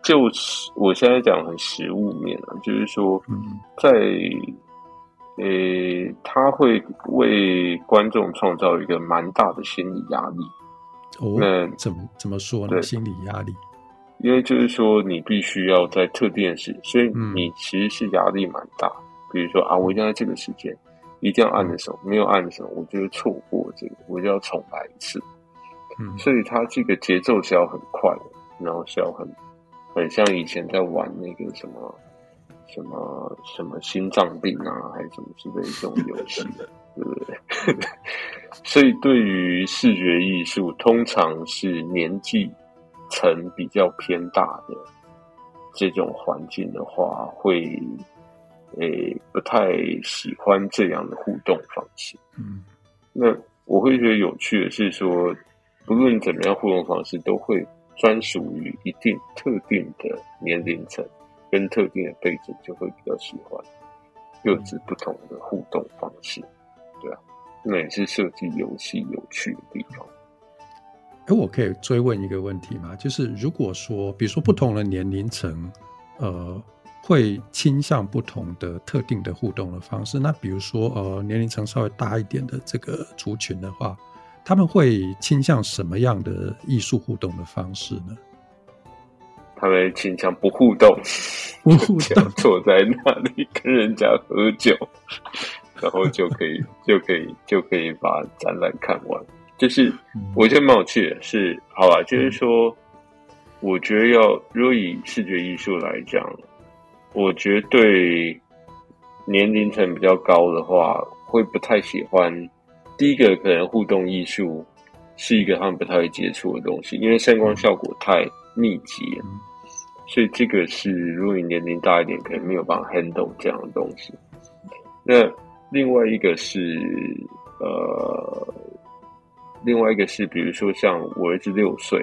就是我现在讲很实物面啊，就是说，在。呃，他会为观众创造一个蛮大的心理压力。哦，那怎么怎么说呢？对，心理压力，因为就是说你必须要在特定的时，所以你其实是压力蛮大。嗯、比如说啊，我一定要在这个时间一定要按的时候，没有按的时候，我就会错过这个，我就要重来一次。嗯，所以它这个节奏是要很快的，然后是要很很像以前在玩那个什么。什么什么心脏病啊，还是什么之类的这种游戏的，对不对？所以对于视觉艺术，通常是年纪层比较偏大的这种环境的话，会诶不太喜欢这样的互动方式。嗯，那我会觉得有趣的是说，不论怎么样互动方式，都会专属于一定特定的年龄层。跟特定的背景就会比较喜欢，各自不同的互动方式，对啊，那也是设计游戏有趣的地方。哎，我可以追问一个问题吗？就是如果说，比如说不同的年龄层，呃，会倾向不同的特定的互动的方式。那比如说，呃，年龄层稍微大一点的这个族群的话，他们会倾向什么样的艺术互动的方式呢？他们倾向不互动，不互动，坐在那里跟人家喝酒，然后就可以 就可以就可以把展览看完。就是我觉得蛮有趣的是，是好吧？就是说，我觉得要如果以视觉艺术来讲，我觉得对年龄层比较高的话，会不太喜欢。第一个可能互动艺术是一个他们不太会接触的东西，因为声光效果太密集了。所以这个是，如果你年龄大一点，可能没有办法 handle 这样的东西。那另外一个是，呃，另外一个是，比如说像我儿子六岁，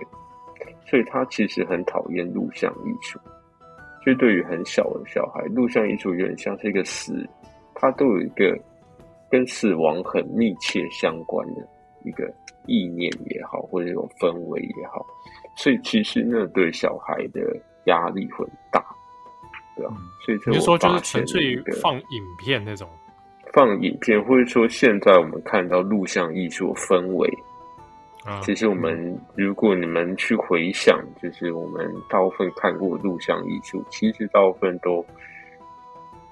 所以他其实很讨厌录像艺术。所以对于很小的小孩，录像艺术有点像是一个死，他都有一个跟死亡很密切相关的一个意念也好，或者一种氛围也好。所以其实那对小孩的。压力很大，对吧？所以就说就是纯粹放影片那种，放影片，或者说现在我们看到录像艺术氛围，啊，其实我们如果你们去回想，就是我们大部分看过录像艺术，其实大部分都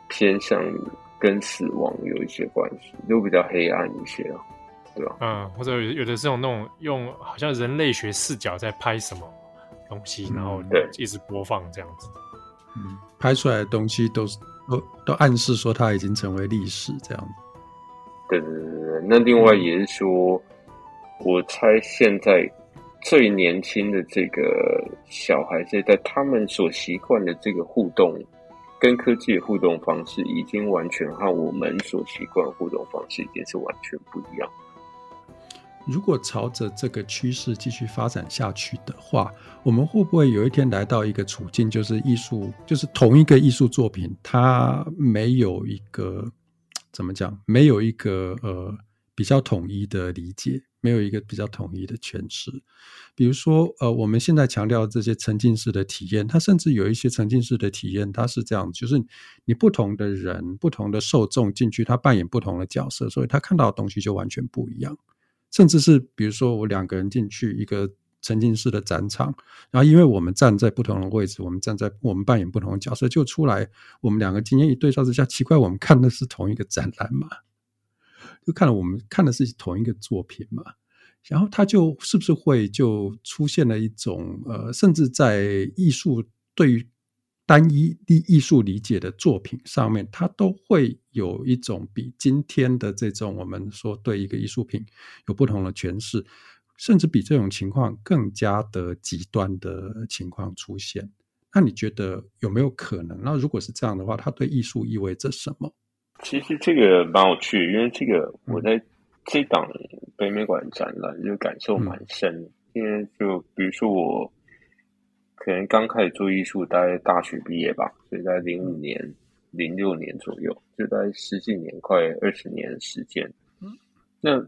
偏向跟死亡有一些关系，都比较黑暗一些，对吧？嗯，或者有有的是用那种用好像人类学视角在拍什么。东西，然后对，一直播放这样子，嗯，拍出来的东西都是都都暗示说它已经成为历史这样子。对对对对，那另外也是说，我猜现在最年轻的这个小孩子，在他们所习惯的这个互动，跟科技的互动方式，已经完全和我们所习惯的互动方式已经是完全不一样。如果朝着这个趋势继续发展下去的话，我们会不会有一天来到一个处境，就是艺术，就是同一个艺术作品，它没有一个怎么讲，没有一个呃比较统一的理解，没有一个比较统一的诠释。比如说，呃，我们现在强调这些沉浸式的体验，它甚至有一些沉浸式的体验，它是这样，就是你不同的人、不同的受众进去，他扮演不同的角色，所以他看到的东西就完全不一样。甚至是比如说，我两个人进去一个沉浸式的展场，然后因为我们站在不同的位置，我们站在我们扮演不同的角色，就出来我们两个经验一对照之下，奇怪，我们看的是同一个展览嘛？就看了我们看的是同一个作品嘛？然后他就是不是会就出现了一种呃，甚至在艺术对于。单一的艺术理解的作品上面，它都会有一种比今天的这种我们说对一个艺术品有不同的诠释，甚至比这种情况更加的极端的情况出现。那你觉得有没有可能？那如果是这样的话，它对艺术意味着什么？其实这个蛮有趣，因为这个我在这档北美馆展览就感受蛮深，嗯、因为就比如说我。可能刚开始做艺术，大概大学毕业吧，所以在零五年、零六年左右，就在十几年、快二十年的时间。那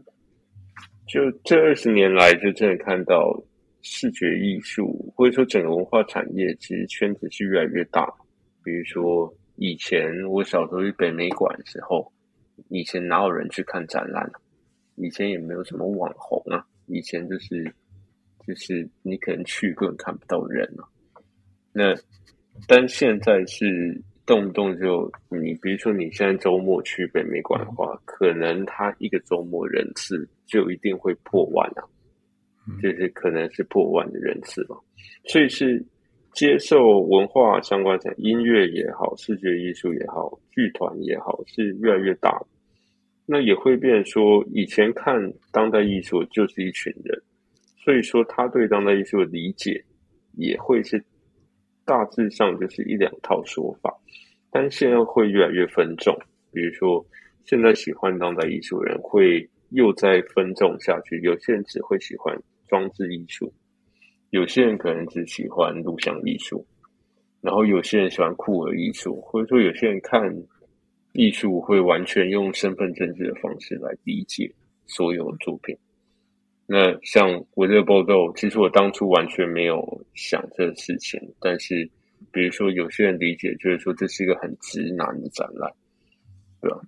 就这二十年来，就真的看到视觉艺术，或者说整个文化产业，其实圈子是越来越大。比如说，以前我小时候去北美馆的时候，以前哪有人去看展览啊？以前也没有什么网红啊，以前就是。就是你可能去根本看不到人啊，那但现在是动不动就你，比如说你现在周末去北美馆的话，可能他一个周末人次就一定会破万啊，就是可能是破万的人次嘛，所以是接受文化相关的音乐也好，视觉艺术也好，剧团也好，是越来越大。那也会变说，以前看当代艺术就是一群人。所以说，他对当代艺术的理解也会是大致上就是一两套说法，但现在会越来越分众。比如说，现在喜欢当代艺术的人会又再分众下去，有些人只会喜欢装置艺术，有些人可能只喜欢录像艺术，然后有些人喜欢酷儿艺术，或者说有些人看艺术会完全用身份政治的方式来理解所有的作品。那像我这个报道，其实我当初完全没有想这个事情，但是比如说有些人理解就是说这是一个很直男的展览，对吧？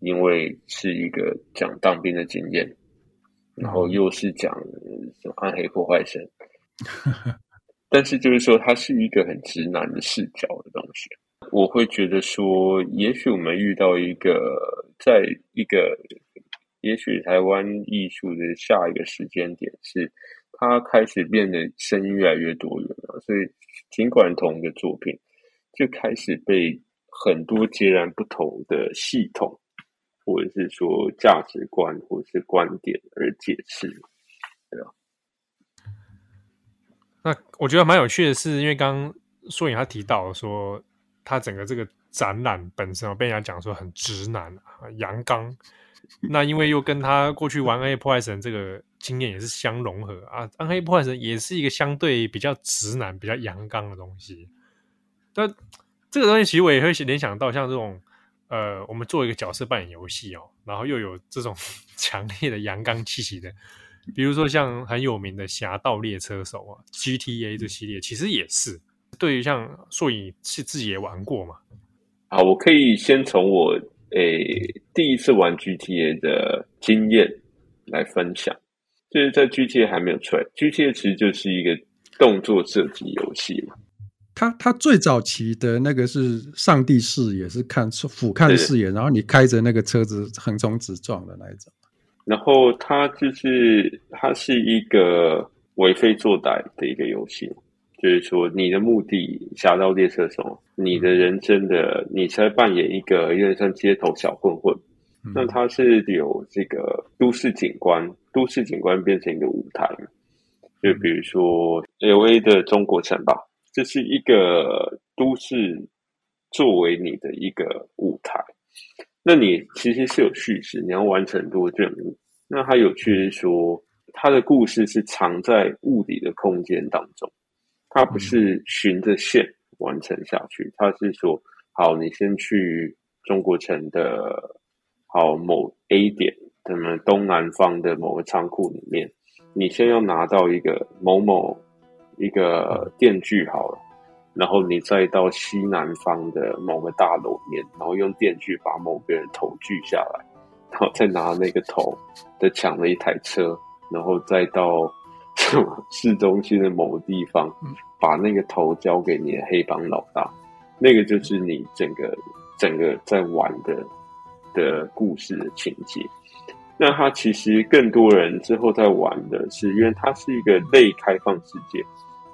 因为是一个讲当兵的经验，然后又是讲暗黑破坏神，但是就是说它是一个很直男的视角的东西。我会觉得说，也许我们遇到一个，在一个，也许台湾艺术的下一个时间点是，它开始变得声音越来越多元了。所以，尽管同一个作品，就开始被很多截然不同的系统，或者是说价值观，或者是观点而解释，对吧？那我觉得蛮有趣的是，因为刚刚硕尹他提到说。他整个这个展览本身，被人家讲说很直男啊，阳刚。那因为又跟他过去玩《暗黑破坏神》这个经验也是相融合啊，《暗黑破坏神》也是一个相对比较直男、比较阳刚的东西。但这个东西其实我也会联想到，像这种呃，我们做一个角色扮演游戏哦，然后又有这种 强烈的阳刚气息的，比如说像很有名的《侠盗猎车手》啊，《GTA》这系列，其实也是。对于像硕影是自己也玩过嘛？好，我可以先从我诶、欸、第一次玩 GTA 的经验来分享。就是在 GTA 还没有出来，GTA 其实就是一个动作射击游戏嘛。它它最早期的那个是上帝视野，是看俯瞰视野，然后你开着那个车子横冲直撞的那一种。然后它就是它是一个为非作歹的一个游戏。就是说，你的目的《侠盗猎车手》，你的人生的，你才扮演一个有点像街头小混混。嗯、那它是有这个都市景观，都市景观变成一个舞台。就比如说 LA 的中国城吧，这是一个都市作为你的一个舞台。那你其实是有叙事，你要完成很多任务。那它有趣是说，它的故事是藏在物理的空间当中。它不是循着线完成下去，它是说，好，你先去中国城的，好某 A 点，什么东南方的某个仓库里面，你先要拿到一个某某一个电锯好了，然后你再到西南方的某个大楼面，然后用电锯把某个人头锯下来，然后再拿那个头，再抢了一台车，然后再到。市中心的某个地方，把那个头交给你的黑帮老大，那个就是你整个整个在玩的的故事的情节。那它其实更多人之后在玩的是，因为它是一个类开放世界，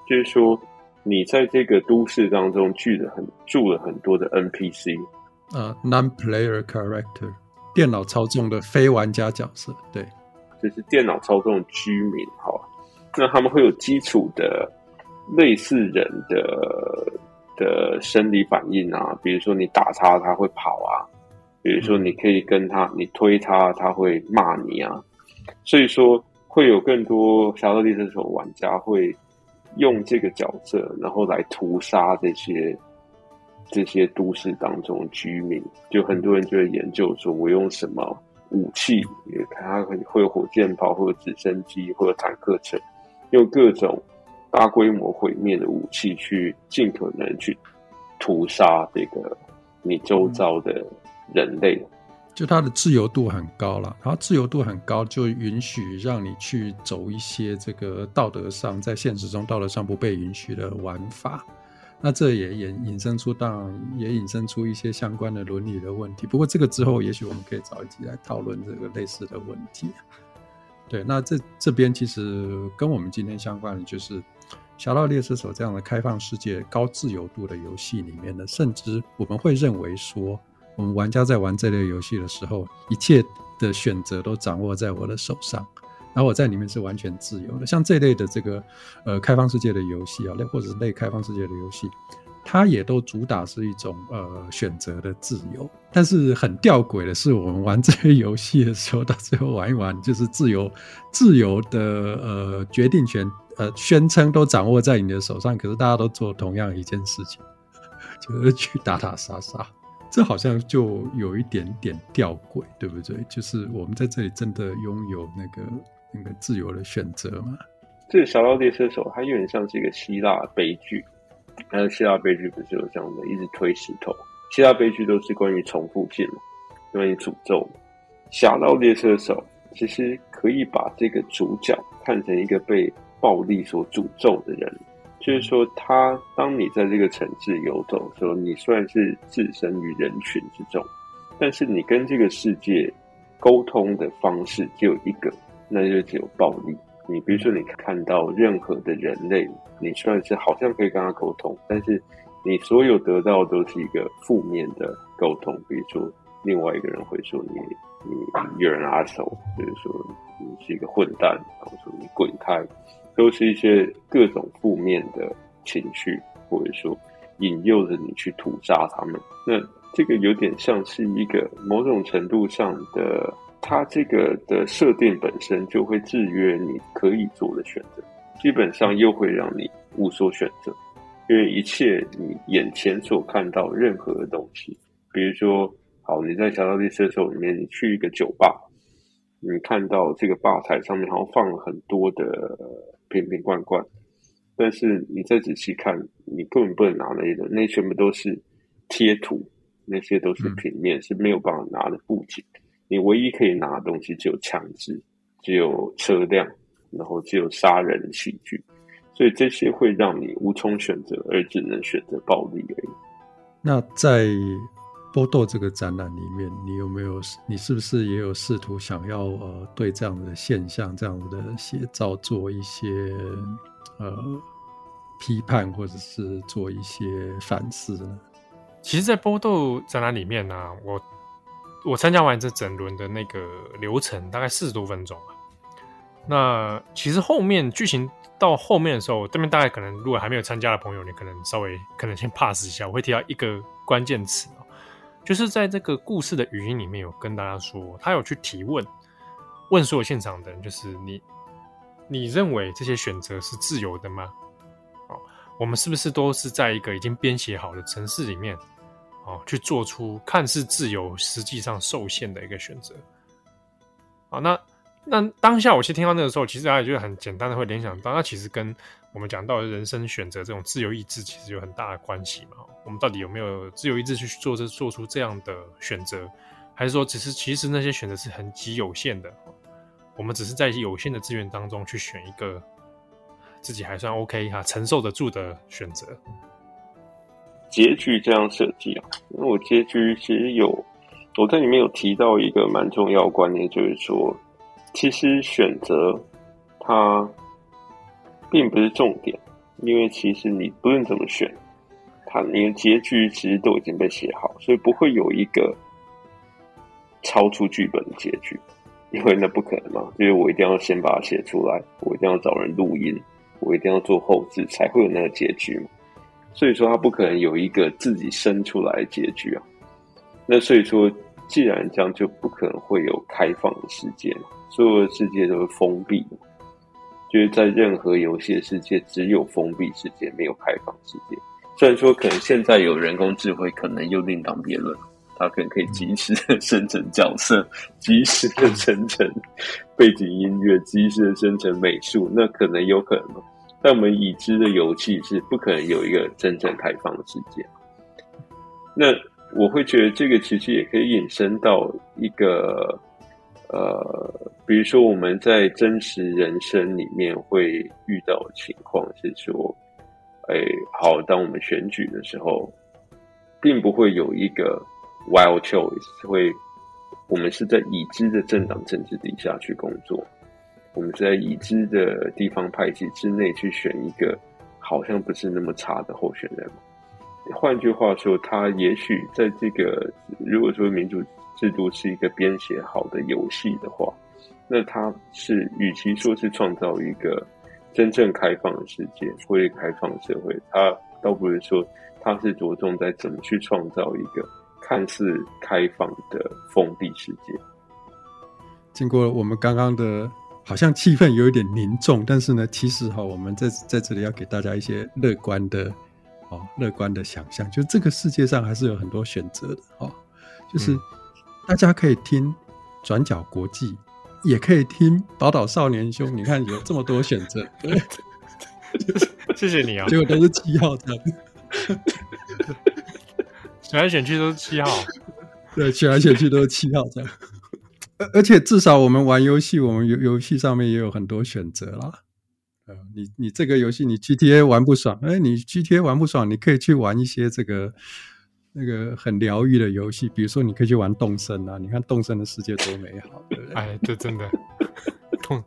就是说你在这个都市当中聚了很住了很多的 NPC，呃、uh，non-player character，电脑操纵的非玩家角色，对，就是电脑操纵的居民，好。那他们会有基础的类似人的的生理反应啊，比如说你打他，他会跑啊；比如说你可以跟他，你推他，他会骂你啊。所以说会有更多《侠盗猎车手》玩家会用这个角色，然后来屠杀这些这些都市当中居民。就很多人就会研究说，我用什么武器？他会会有火箭炮，或者直升机，或者坦克车。用各种大规模毁灭的武器去尽可能去屠杀这个你周遭的人类，就它的自由度很高了。然后自由度很高，就允许让你去走一些这个道德上在现实中道德上不被允许的玩法。那这也引引申出，当然也引申出一些相关的伦理的问题。不过这个之后，也许我们可以找一集来讨论这个类似的问题。对，那这这边其实跟我们今天相关的就是《侠盗猎车手》这样的开放世界、高自由度的游戏里面呢，甚至我们会认为说，我们玩家在玩这类游戏的时候，一切的选择都掌握在我的手上，然后我在里面是完全自由的。像这类的这个呃开放世界的游戏啊，类或者是类开放世界的游戏。它也都主打是一种呃选择的自由，但是很吊诡的是，我们玩这些游戏的时候，到最后玩一玩，就是自由自由的呃决定权呃宣称都掌握在你的手上，可是大家都做同样一件事情，就是去打打杀杀，这好像就有一点点吊诡，对不对？就是我们在这里真的拥有那个那个自由的选择吗？这个《侠盗猎车手》它有点像是一个希腊悲剧。还有希腊悲剧不是有这样的，一直推石头。希腊悲剧都是关于重复性嘛，关于诅咒。侠盗猎车手其实可以把这个主角看成一个被暴力所诅咒的人，就是说，他当你在这个城市游走的时候，你虽然是置身于人群之中，但是你跟这个世界沟通的方式只有一个，那就只有暴力。你比如说，你看到任何的人类，你虽然是好像可以跟他沟通，但是你所有得到都是一个负面的沟通。比如说，另外一个人会说你你有人阿手，就是说你是一个混蛋，然后说你滚开，都是一些各种负面的情绪，或者说引诱着你去屠杀他们。那这个有点像是一个某种程度上的。它这个的设定本身就会制约你可以做的选择，基本上又会让你无所选择，因为一切你眼前所看到任何的东西，比如说，好，你在《侠盗猎车手》里面，你去一个酒吧，你看到这个吧台上面好像放了很多的瓶瓶罐罐，但是你再仔细看，你根本不能拿那一种，那全部都是贴图，那些都是平面，嗯、是没有办法拿的布景。你唯一可以拿的东西只有枪支，只有车辆，然后只有杀人的器具，所以这些会让你无从选择，而只能选择暴力而已。那在波豆这个展览里面，你有没有？你是不是也有试图想要呃对这样的现象、这样子的写照做一些呃批判，或者是做一些反思呢？其实，在波豆展览里面呢、我。我参加完这整轮的那个流程，大概四十多分钟。那其实后面剧情到后面的时候，这边大概可能如果还没有参加的朋友，你可能稍微可能先 pass 一下。我会提到一个关键词哦，就是在这个故事的语音里面有跟大家说，他有去提问，问所有现场的人，就是你，你认为这些选择是自由的吗？哦，我们是不是都是在一个已经编写好的程式里面？哦，去做出看似自由，实际上受限的一个选择。好，那那当下我其实听到那个时候，其实大家也就很简单的会联想到，那其实跟我们讲到人生选择这种自由意志，其实有很大的关系嘛。我们到底有没有自由意志去做这做出这样的选择，还是说只是其实那些选择是很极有限的？我们只是在有限的资源当中去选一个自己还算 OK 哈承受得住的选择。结局这样设计啊，因为我结局其实有，我在里面有提到一个蛮重要的观念，就是说，其实选择它并不是重点，因为其实你不论怎么选，它你的结局其实都已经被写好，所以不会有一个超出剧本的结局，因为那不可能嘛，就是我一定要先把它写出来，我一定要找人录音，我一定要做后置，才会有那个结局嘛。所以说，他不可能有一个自己生出来的结局啊。那所以说，既然这样，就不可能会有开放的世界，所有的世界都是封闭的。就是在任何游戏的世界，只有封闭世界，没有开放世界。虽然说，可能现在有人工智慧，可能又另当别论。它可能可以及时的生成角色，及时的生成背景音乐，及时的生成美术，那可能有可能。但我们已知的游戏是不可能有一个真正开放的世界。那我会觉得这个其实也可以引申到一个呃，比如说我们在真实人生里面会遇到的情况是说，哎，好，当我们选举的时候，并不会有一个 wild choice，会我们是在已知的政党政治底下去工作。我们是在已知的地方派系之内去选一个好像不是那么差的候选人。换句话说，他也许在这个如果说民主制度是一个编写好的游戏的话，那它是与其说是创造一个真正开放的世界或者开放社会，它倒不如说它是着重在怎么去创造一个看似开放的封闭世界。经过我们刚刚的。好像气氛有一点凝重，但是呢，其实哈，我们在在这里要给大家一些乐观的，哦，乐观的想象，就这个世界上还是有很多选择的，哦，就是大家可以听转角国际，也可以听宝岛少年兄，你看有这么多选择，对，就是谢谢你啊！结果都是七号这样，选来选去都是七号，对，选来选去都是七号这样。而而且至少我们玩游戏，我们游游戏上面也有很多选择啦。呃，你你这个游戏你 GTA 玩不爽，哎，你 GTA 玩不爽，你可以去玩一些这个那个很疗愈的游戏，比如说你可以去玩动森啊，你看动森的世界多美好，对不对？哎，这真的动。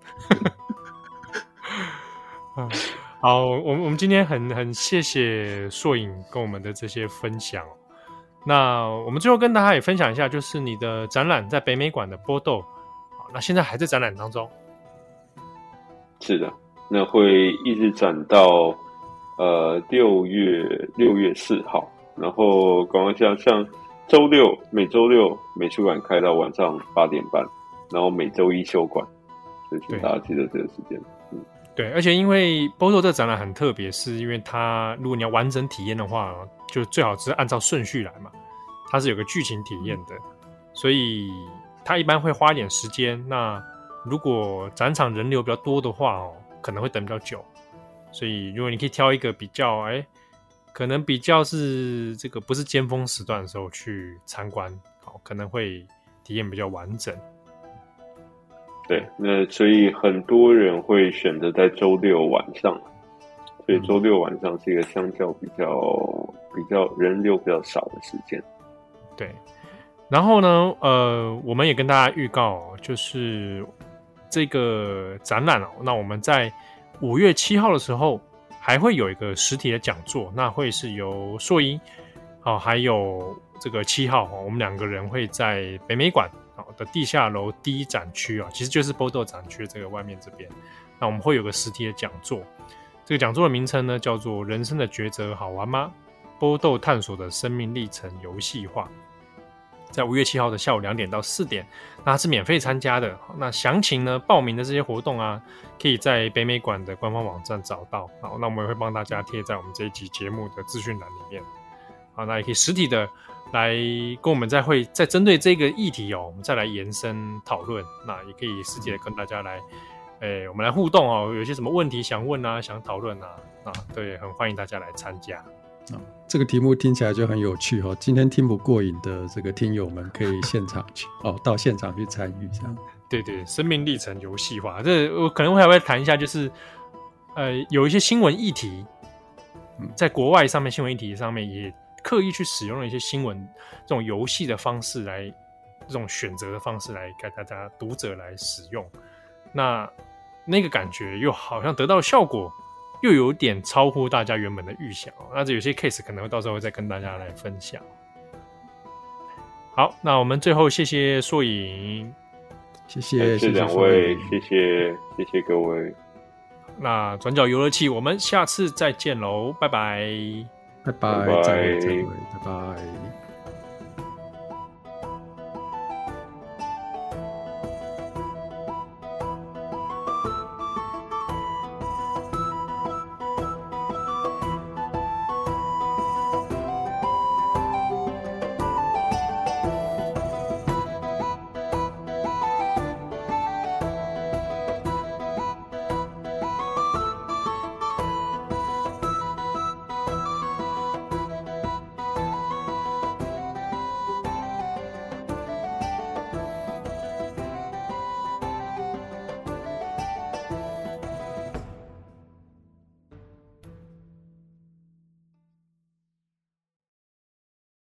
啊，好，我们我们今天很很谢谢硕影跟我们的这些分享。那我们最后跟大家也分享一下，就是你的展览在北美馆的波豆，那现在还在展览当中。是的。那会一直展到呃六月六月四号，然后广告像像周六每周六美术馆开到晚上八点半，然后每周一休馆，所以请大家记得这个时间。嗯，对，而且因为波豆这个展览很特别，是因为它如果你要完整体验的话，就最好是按照顺序来嘛，它是有个剧情体验的，所以它一般会花一点时间。那如果展场人流比较多的话哦。可能会等比较久，所以如果你可以挑一个比较，哎，可能比较是这个不是尖峰时段的时候去参观，好，可能会体验比较完整。对，那所以很多人会选择在周六晚上，所以周六晚上是一个相较比较、嗯、比较人流比较少的时间。对，然后呢，呃，我们也跟大家预告，就是。这个展览哦，那我们在五月七号的时候还会有一个实体的讲座，那会是由硕影哦，还有这个七号，我们两个人会在北美馆的地下楼第一展区啊，其实就是波豆展区这个外面这边，那我们会有个实体的讲座，这个讲座的名称呢叫做“人生的抉择好玩吗？波豆探索的生命历程游戏化”。在五月七号的下午两点到四点，那是免费参加的。那详情呢？报名的这些活动啊，可以在北美馆的官方网站找到。好，那我们也会帮大家贴在我们这一集节目的资讯栏里面。好，那也可以实体的来跟我们再会再针对这个议题哦，我们再来延伸讨论。那也可以实体的跟大家来，诶，我们来互动哦。有些什么问题想问啊，想讨论啊，啊，对，很欢迎大家来参加。啊，这个题目听起来就很有趣哦。今天听不过瘾的这个听友们可以现场去 哦，到现场去参与这样。对对，生命历程游戏化，这我可能会还会谈一下，就是呃，有一些新闻议题，在国外上面新闻议题上面也刻意去使用了一些新闻这种游戏的方式来这种选择的方式来给大家读者来使用，那那个感觉又好像得到效果。又有点超乎大家原本的预想，那这有些 case 可能会到时候会再跟大家来分享。好，那我们最后谢谢硕影，谢谢，谢谢两位，谢谢谢谢各位。那转角游乐器，我们下次再见喽，拜拜，拜拜，拜拜，拜拜。